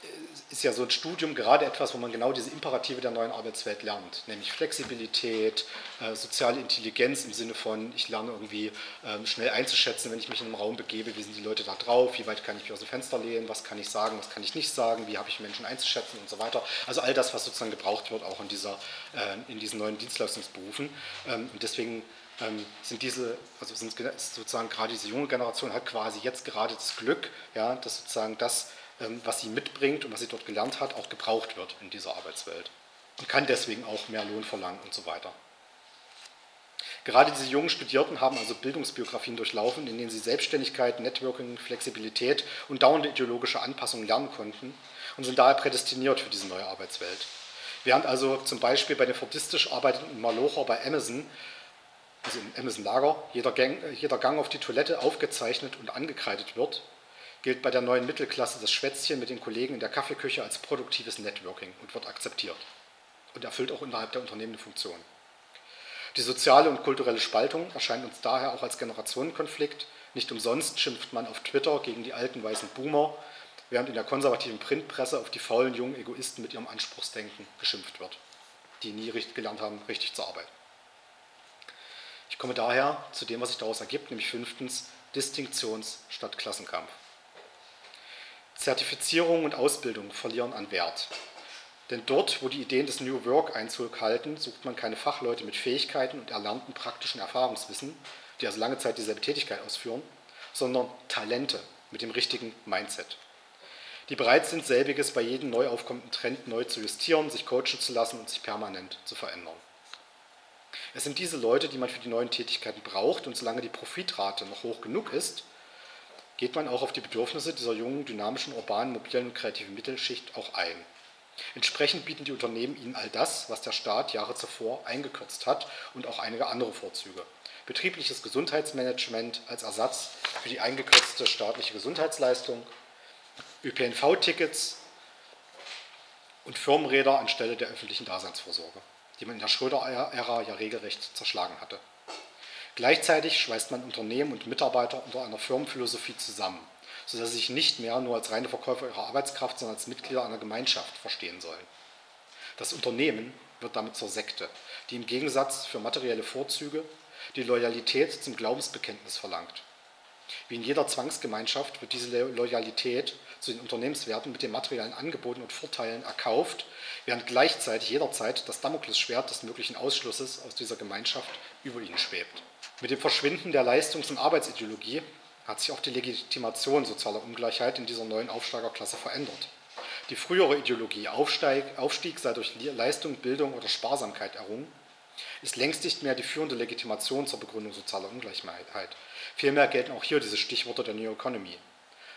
Ähm, ist ja so ein Studium gerade etwas, wo man genau diese Imperative der neuen Arbeitswelt lernt, nämlich Flexibilität, äh, soziale Intelligenz im Sinne von, ich lerne irgendwie ähm, schnell einzuschätzen, wenn ich mich in einem Raum begebe, wie sind die Leute da drauf, wie weit kann ich mich aus dem Fenster lehnen, was kann ich sagen, was kann ich nicht sagen, wie habe ich Menschen einzuschätzen und so weiter. Also all das, was sozusagen gebraucht wird, auch in, dieser, äh, in diesen neuen Dienstleistungsberufen. Ähm, und deswegen ähm, sind diese, also sind sozusagen gerade diese junge Generation hat quasi jetzt gerade das Glück, ja, dass sozusagen das was sie mitbringt und was sie dort gelernt hat, auch gebraucht wird in dieser Arbeitswelt und kann deswegen auch mehr Lohn verlangen und so weiter. Gerade diese jungen Studierten haben also Bildungsbiografien durchlaufen, in denen sie Selbstständigkeit, Networking, Flexibilität und dauernde ideologische Anpassung lernen konnten und sind daher prädestiniert für diese neue Arbeitswelt. Während also zum Beispiel bei den fordistisch arbeitenden Malocher bei Amazon, also im Amazon Lager, jeder jeder Gang auf die Toilette aufgezeichnet und angekreidet wird, gilt bei der neuen Mittelklasse das Schwätzchen mit den Kollegen in der Kaffeeküche als produktives Networking und wird akzeptiert und erfüllt auch innerhalb der Unternehmen eine Funktion. Die soziale und kulturelle Spaltung erscheint uns daher auch als Generationenkonflikt. Nicht umsonst schimpft man auf Twitter gegen die alten weißen Boomer, während in der konservativen Printpresse auf die faulen jungen Egoisten mit ihrem Anspruchsdenken geschimpft wird, die nie gelernt haben, richtig zu arbeiten. Ich komme daher zu dem, was sich daraus ergibt, nämlich fünftens Distinktions- statt Klassenkampf. Zertifizierung und Ausbildung verlieren an Wert. Denn dort, wo die Ideen des New Work Einzug halten, sucht man keine Fachleute mit Fähigkeiten und erlernten praktischen Erfahrungswissen, die also lange Zeit dieselbe Tätigkeit ausführen, sondern Talente mit dem richtigen Mindset, die bereit sind, selbiges bei jedem neu aufkommenden Trend neu zu justieren, sich coachen zu lassen und sich permanent zu verändern. Es sind diese Leute, die man für die neuen Tätigkeiten braucht und solange die Profitrate noch hoch genug ist, geht man auch auf die Bedürfnisse dieser jungen, dynamischen, urbanen, mobilen und kreativen Mittelschicht auch ein. Entsprechend bieten die Unternehmen ihnen all das, was der Staat Jahre zuvor eingekürzt hat und auch einige andere Vorzüge. Betriebliches Gesundheitsmanagement als Ersatz für die eingekürzte staatliche Gesundheitsleistung, ÖPNV-Tickets und Firmenräder anstelle der öffentlichen Daseinsvorsorge, die man in der Schröder-Ära ja regelrecht zerschlagen hatte. Gleichzeitig schweißt man Unternehmen und Mitarbeiter unter einer Firmenphilosophie zusammen, sodass sie sich nicht mehr nur als reine Verkäufer ihrer Arbeitskraft, sondern als Mitglieder einer Gemeinschaft verstehen sollen. Das Unternehmen wird damit zur Sekte, die im Gegensatz für materielle Vorzüge die Loyalität zum Glaubensbekenntnis verlangt. Wie in jeder Zwangsgemeinschaft wird diese Loyalität zu den Unternehmenswerten mit den materiellen Angeboten und Vorteilen erkauft, während gleichzeitig jederzeit das Damoklesschwert des möglichen Ausschlusses aus dieser Gemeinschaft über ihnen schwebt. Mit dem Verschwinden der Leistungs- und Arbeitsideologie hat sich auch die Legitimation sozialer Ungleichheit in dieser neuen Aufsteigerklasse verändert. Die frühere Ideologie, Aufsteig, Aufstieg sei durch Leistung, Bildung oder Sparsamkeit errungen, ist längst nicht mehr die führende Legitimation zur Begründung sozialer Ungleichheit. Vielmehr gelten auch hier diese Stichworte der New Economy.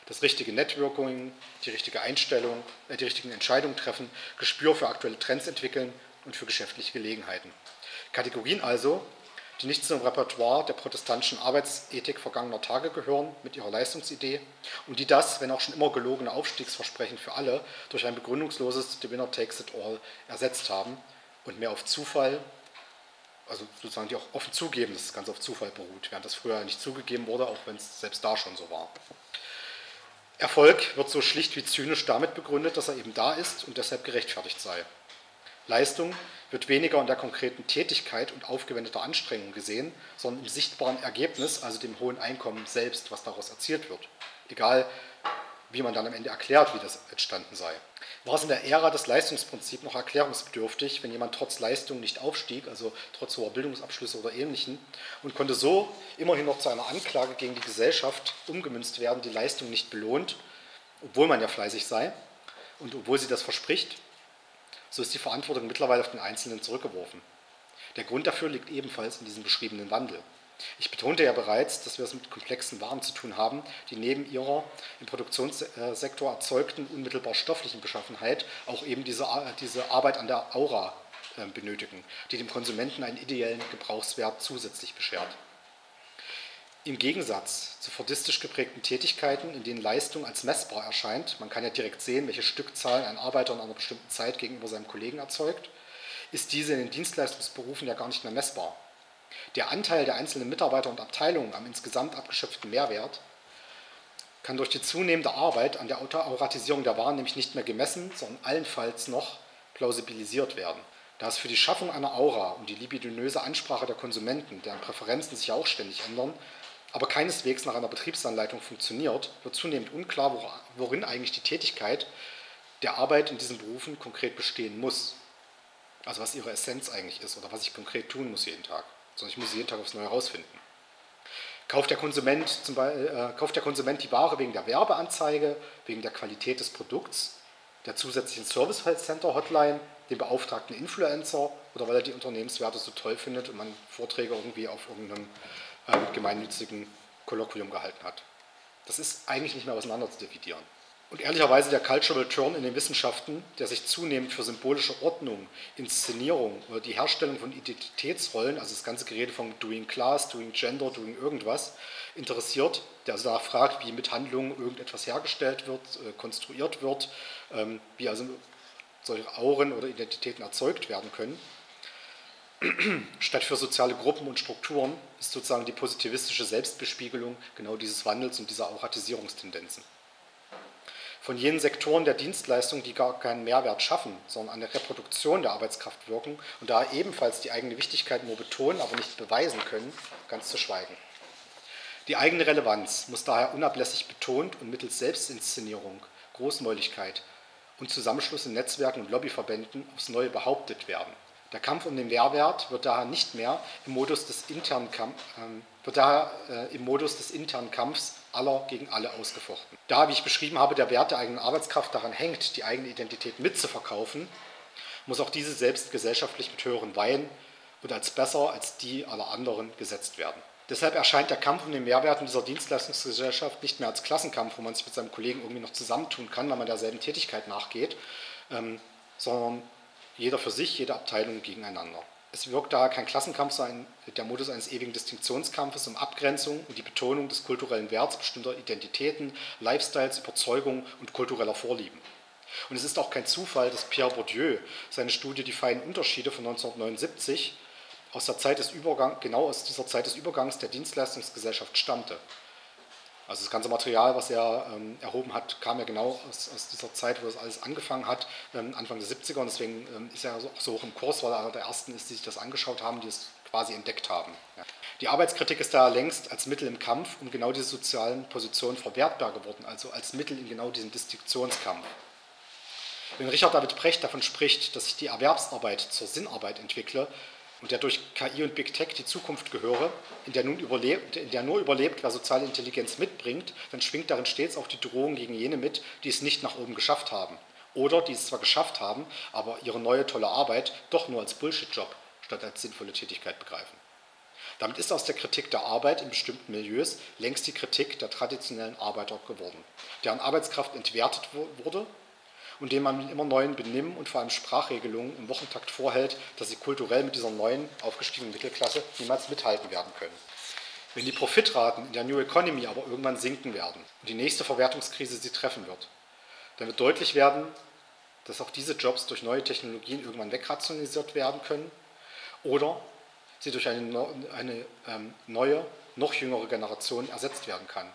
Das richtige Networking, die richtige Einstellung, äh, die richtigen Entscheidungen treffen, Gespür für aktuelle Trends entwickeln und für geschäftliche Gelegenheiten. Kategorien also, die nicht zum Repertoire der protestantischen Arbeitsethik vergangener Tage gehören mit ihrer Leistungsidee und die das, wenn auch schon immer gelogene Aufstiegsversprechen für alle, durch ein begründungsloses The Winner Takes It All ersetzt haben und mehr auf Zufall, also sozusagen die auch offen zugeben, dass es ganz auf Zufall beruht, während das früher nicht zugegeben wurde, auch wenn es selbst da schon so war. Erfolg wird so schlicht wie zynisch damit begründet, dass er eben da ist und deshalb gerechtfertigt sei. Leistung wird weniger in der konkreten Tätigkeit und aufgewendeter Anstrengung gesehen, sondern im sichtbaren Ergebnis, also dem hohen Einkommen selbst, was daraus erzielt wird. Egal, wie man dann am Ende erklärt, wie das entstanden sei. War es in der Ära des Leistungsprinzips noch erklärungsbedürftig, wenn jemand trotz Leistung nicht aufstieg, also trotz hoher Bildungsabschlüsse oder ähnlichen, und konnte so immerhin noch zu einer Anklage gegen die Gesellschaft umgemünzt werden, die Leistung nicht belohnt, obwohl man ja fleißig sei und obwohl sie das verspricht? So ist die Verantwortung mittlerweile auf den Einzelnen zurückgeworfen. Der Grund dafür liegt ebenfalls in diesem beschriebenen Wandel. Ich betonte ja bereits, dass wir es mit komplexen Waren zu tun haben, die neben ihrer im Produktionssektor erzeugten unmittelbar stofflichen Beschaffenheit auch eben diese, diese Arbeit an der Aura äh, benötigen, die dem Konsumenten einen ideellen Gebrauchswert zusätzlich beschert. Im Gegensatz zu fordistisch geprägten Tätigkeiten, in denen Leistung als messbar erscheint, man kann ja direkt sehen, welche Stückzahlen ein Arbeiter in einer bestimmten Zeit gegenüber seinem Kollegen erzeugt, ist diese in den Dienstleistungsberufen ja gar nicht mehr messbar. Der Anteil der einzelnen Mitarbeiter und Abteilungen am insgesamt abgeschöpften Mehrwert kann durch die zunehmende Arbeit an der Auratisierung der Waren nämlich nicht mehr gemessen, sondern allenfalls noch plausibilisiert werden. Da es für die Schaffung einer Aura und die libidinöse Ansprache der Konsumenten, deren Präferenzen sich ja auch ständig ändern, aber keineswegs nach einer Betriebsanleitung funktioniert, wird zunehmend unklar, worin eigentlich die Tätigkeit der Arbeit in diesen Berufen konkret bestehen muss. Also was ihre Essenz eigentlich ist oder was ich konkret tun muss jeden Tag. Sondern ich muss jeden Tag aufs Neue herausfinden. Kauft der, Konsument zum Beispiel, äh, kauft der Konsument die Ware wegen der Werbeanzeige, wegen der Qualität des Produkts, der zusätzlichen Service Center Hotline, dem beauftragten Influencer oder weil er die Unternehmenswerte so toll findet und man Vorträge irgendwie auf irgendeinem äh, gemeinnützigen Kolloquium gehalten hat. Das ist eigentlich nicht mehr auseinander zu dividieren. Und ehrlicherweise der Cultural Turn in den Wissenschaften, der sich zunehmend für symbolische Ordnung, Inszenierung oder die Herstellung von Identitätsrollen, also das ganze Gerede von Doing Class, Doing Gender, Doing irgendwas, interessiert, der also danach fragt, wie mit Handlungen irgendetwas hergestellt wird, äh, konstruiert wird, ähm, wie also solche Auren oder Identitäten erzeugt werden können. Statt für soziale Gruppen und Strukturen ist sozusagen die positivistische Selbstbespiegelung genau dieses Wandels und dieser Auratisierungstendenzen. Von jenen Sektoren der Dienstleistung, die gar keinen Mehrwert schaffen, sondern an der Reproduktion der Arbeitskraft wirken und da ebenfalls die eigene Wichtigkeit nur betonen, aber nicht beweisen können, ganz zu schweigen. Die eigene Relevanz muss daher unablässig betont und mittels Selbstinszenierung, Großmäuligkeit und Zusammenschluss in Netzwerken und Lobbyverbänden aufs Neue behauptet werden. Der Kampf um den Mehrwert wird daher nicht mehr im Modus des internen, Kampf, äh, wird daher, äh, im Modus des internen Kampfs aller gegen alle ausgefochten. Da, wie ich beschrieben habe, der Wert der eigenen Arbeitskraft daran hängt, die eigene Identität mitzuverkaufen, muss auch diese selbst gesellschaftlich mit höheren Weihen und als besser als die aller anderen gesetzt werden. Deshalb erscheint der Kampf um den Mehrwert in dieser Dienstleistungsgesellschaft nicht mehr als Klassenkampf, wo man sich mit seinem Kollegen irgendwie noch zusammentun kann, weil man derselben Tätigkeit nachgeht, ähm, sondern jeder für sich, jede Abteilung gegeneinander. Es wirkt daher kein Klassenkampf, sondern der Modus eines ewigen Distinktionskampfes um Abgrenzung und die Betonung des kulturellen Werts bestimmter Identitäten, Lifestyles, Überzeugungen und kultureller Vorlieben. Und es ist auch kein Zufall, dass Pierre Bourdieu seine Studie Die feinen Unterschiede von 1979 aus der Zeit des Übergangs, genau aus dieser Zeit des Übergangs der Dienstleistungsgesellschaft stammte. Also das ganze Material, was er ähm, erhoben hat, kam ja genau aus, aus, dieser Zeit, wo das alles angefangen hat, ähm, Anfang der 70er. Und deswegen ähm, ist er auch so hoch im Kurs, weil er einer der Ersten ist, die sich das angeschaut haben, die es quasi entdeckt haben. Ja. Die Arbeitskritik ist da längst als Mittel im Kampf um genau diese sozialen Positionen verwertbar geworden, also als Mittel in genau diesem Distinktionskampf. Wenn Richard David Brecht davon spricht, dass sich die Erwerbsarbeit zur Sinnarbeit entwickle, und der durch KI und Big Tech die Zukunft gehöre, in der, nun überlebt, in der nur überlebt, wer soziale Intelligenz mitbringt, dann schwingt darin stets auch die Drohung gegen jene mit, die es nicht nach oben geschafft haben. Oder die es zwar geschafft haben, aber ihre neue tolle Arbeit doch nur als Bullshit-Job statt als sinnvolle Tätigkeit begreifen. Damit ist aus der Kritik der Arbeit in bestimmten Milieus längst die Kritik der traditionellen Arbeiter geworden, deren Arbeitskraft entwertet wurde und denen man mit immer neuen Benimm- und vor allem Sprachregelungen im Wochentakt vorhält, dass sie kulturell mit dieser neuen, aufgestiegenen Mittelklasse niemals mithalten werden können. Wenn die Profitraten in der New Economy aber irgendwann sinken werden und die nächste Verwertungskrise sie treffen wird, dann wird deutlich werden, dass auch diese Jobs durch neue Technologien irgendwann wegrationalisiert werden können oder sie durch eine, eine ähm, neue, noch jüngere Generation ersetzt werden kann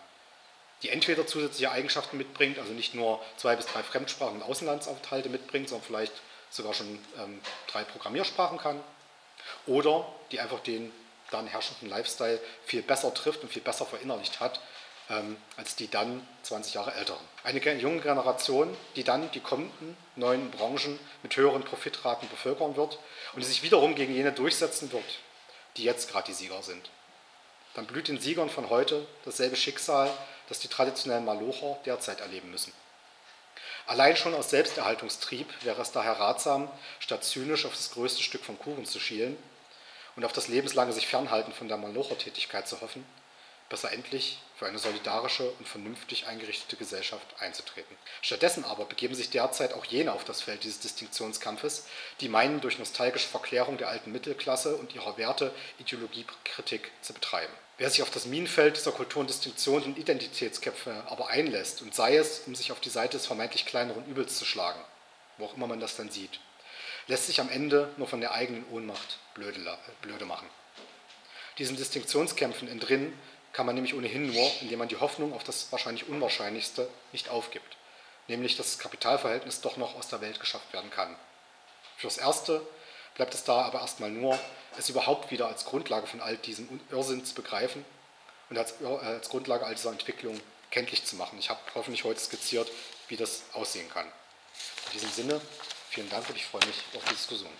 die entweder zusätzliche Eigenschaften mitbringt, also nicht nur zwei bis drei Fremdsprachen und Außenlandsaufenthalte mitbringt, sondern vielleicht sogar schon ähm, drei Programmiersprachen kann, oder die einfach den dann herrschenden Lifestyle viel besser trifft und viel besser verinnerlicht hat, ähm, als die dann 20 Jahre älteren. Eine junge Generation, die dann die kommenden neuen Branchen mit höheren Profitraten bevölkern wird und die sich wiederum gegen jene durchsetzen wird, die jetzt gerade die Sieger sind. Dann blüht den Siegern von heute dasselbe Schicksal, das die traditionellen Malocher derzeit erleben müssen. Allein schon aus Selbsterhaltungstrieb wäre es daher ratsam, statt zynisch auf das größte Stück vom Kuchen zu schielen und auf das lebenslange sich fernhalten von der Malocher-Tätigkeit zu hoffen, besser endlich für eine solidarische und vernünftig eingerichtete Gesellschaft einzutreten. Stattdessen aber begeben sich derzeit auch jene auf das Feld dieses Distinktionskampfes, die meinen, durch nostalgische Verklärung der alten Mittelklasse und ihrer Werte Ideologiekritik zu betreiben. Wer sich auf das Minenfeld dieser Kulturen, Distinktionen und Identitätsköpfe aber einlässt und sei es, um sich auf die Seite des vermeintlich kleineren Übels zu schlagen, wo auch immer man das dann sieht, lässt sich am Ende nur von der eigenen Ohnmacht blöde, blöde machen. Diesen Distinktionskämpfen entrinnen kann man nämlich ohnehin nur, indem man die Hoffnung auf das wahrscheinlich Unwahrscheinlichste nicht aufgibt, nämlich dass das Kapitalverhältnis doch noch aus der Welt geschafft werden kann. Fürs Erste bleibt es da aber erstmal nur, es überhaupt wieder als Grundlage von all diesem Irrsinn zu begreifen und als, äh, als Grundlage all dieser Entwicklung kenntlich zu machen. Ich habe hoffentlich heute skizziert, wie das aussehen kann. In diesem Sinne, vielen Dank und ich freue mich auf die Diskussion.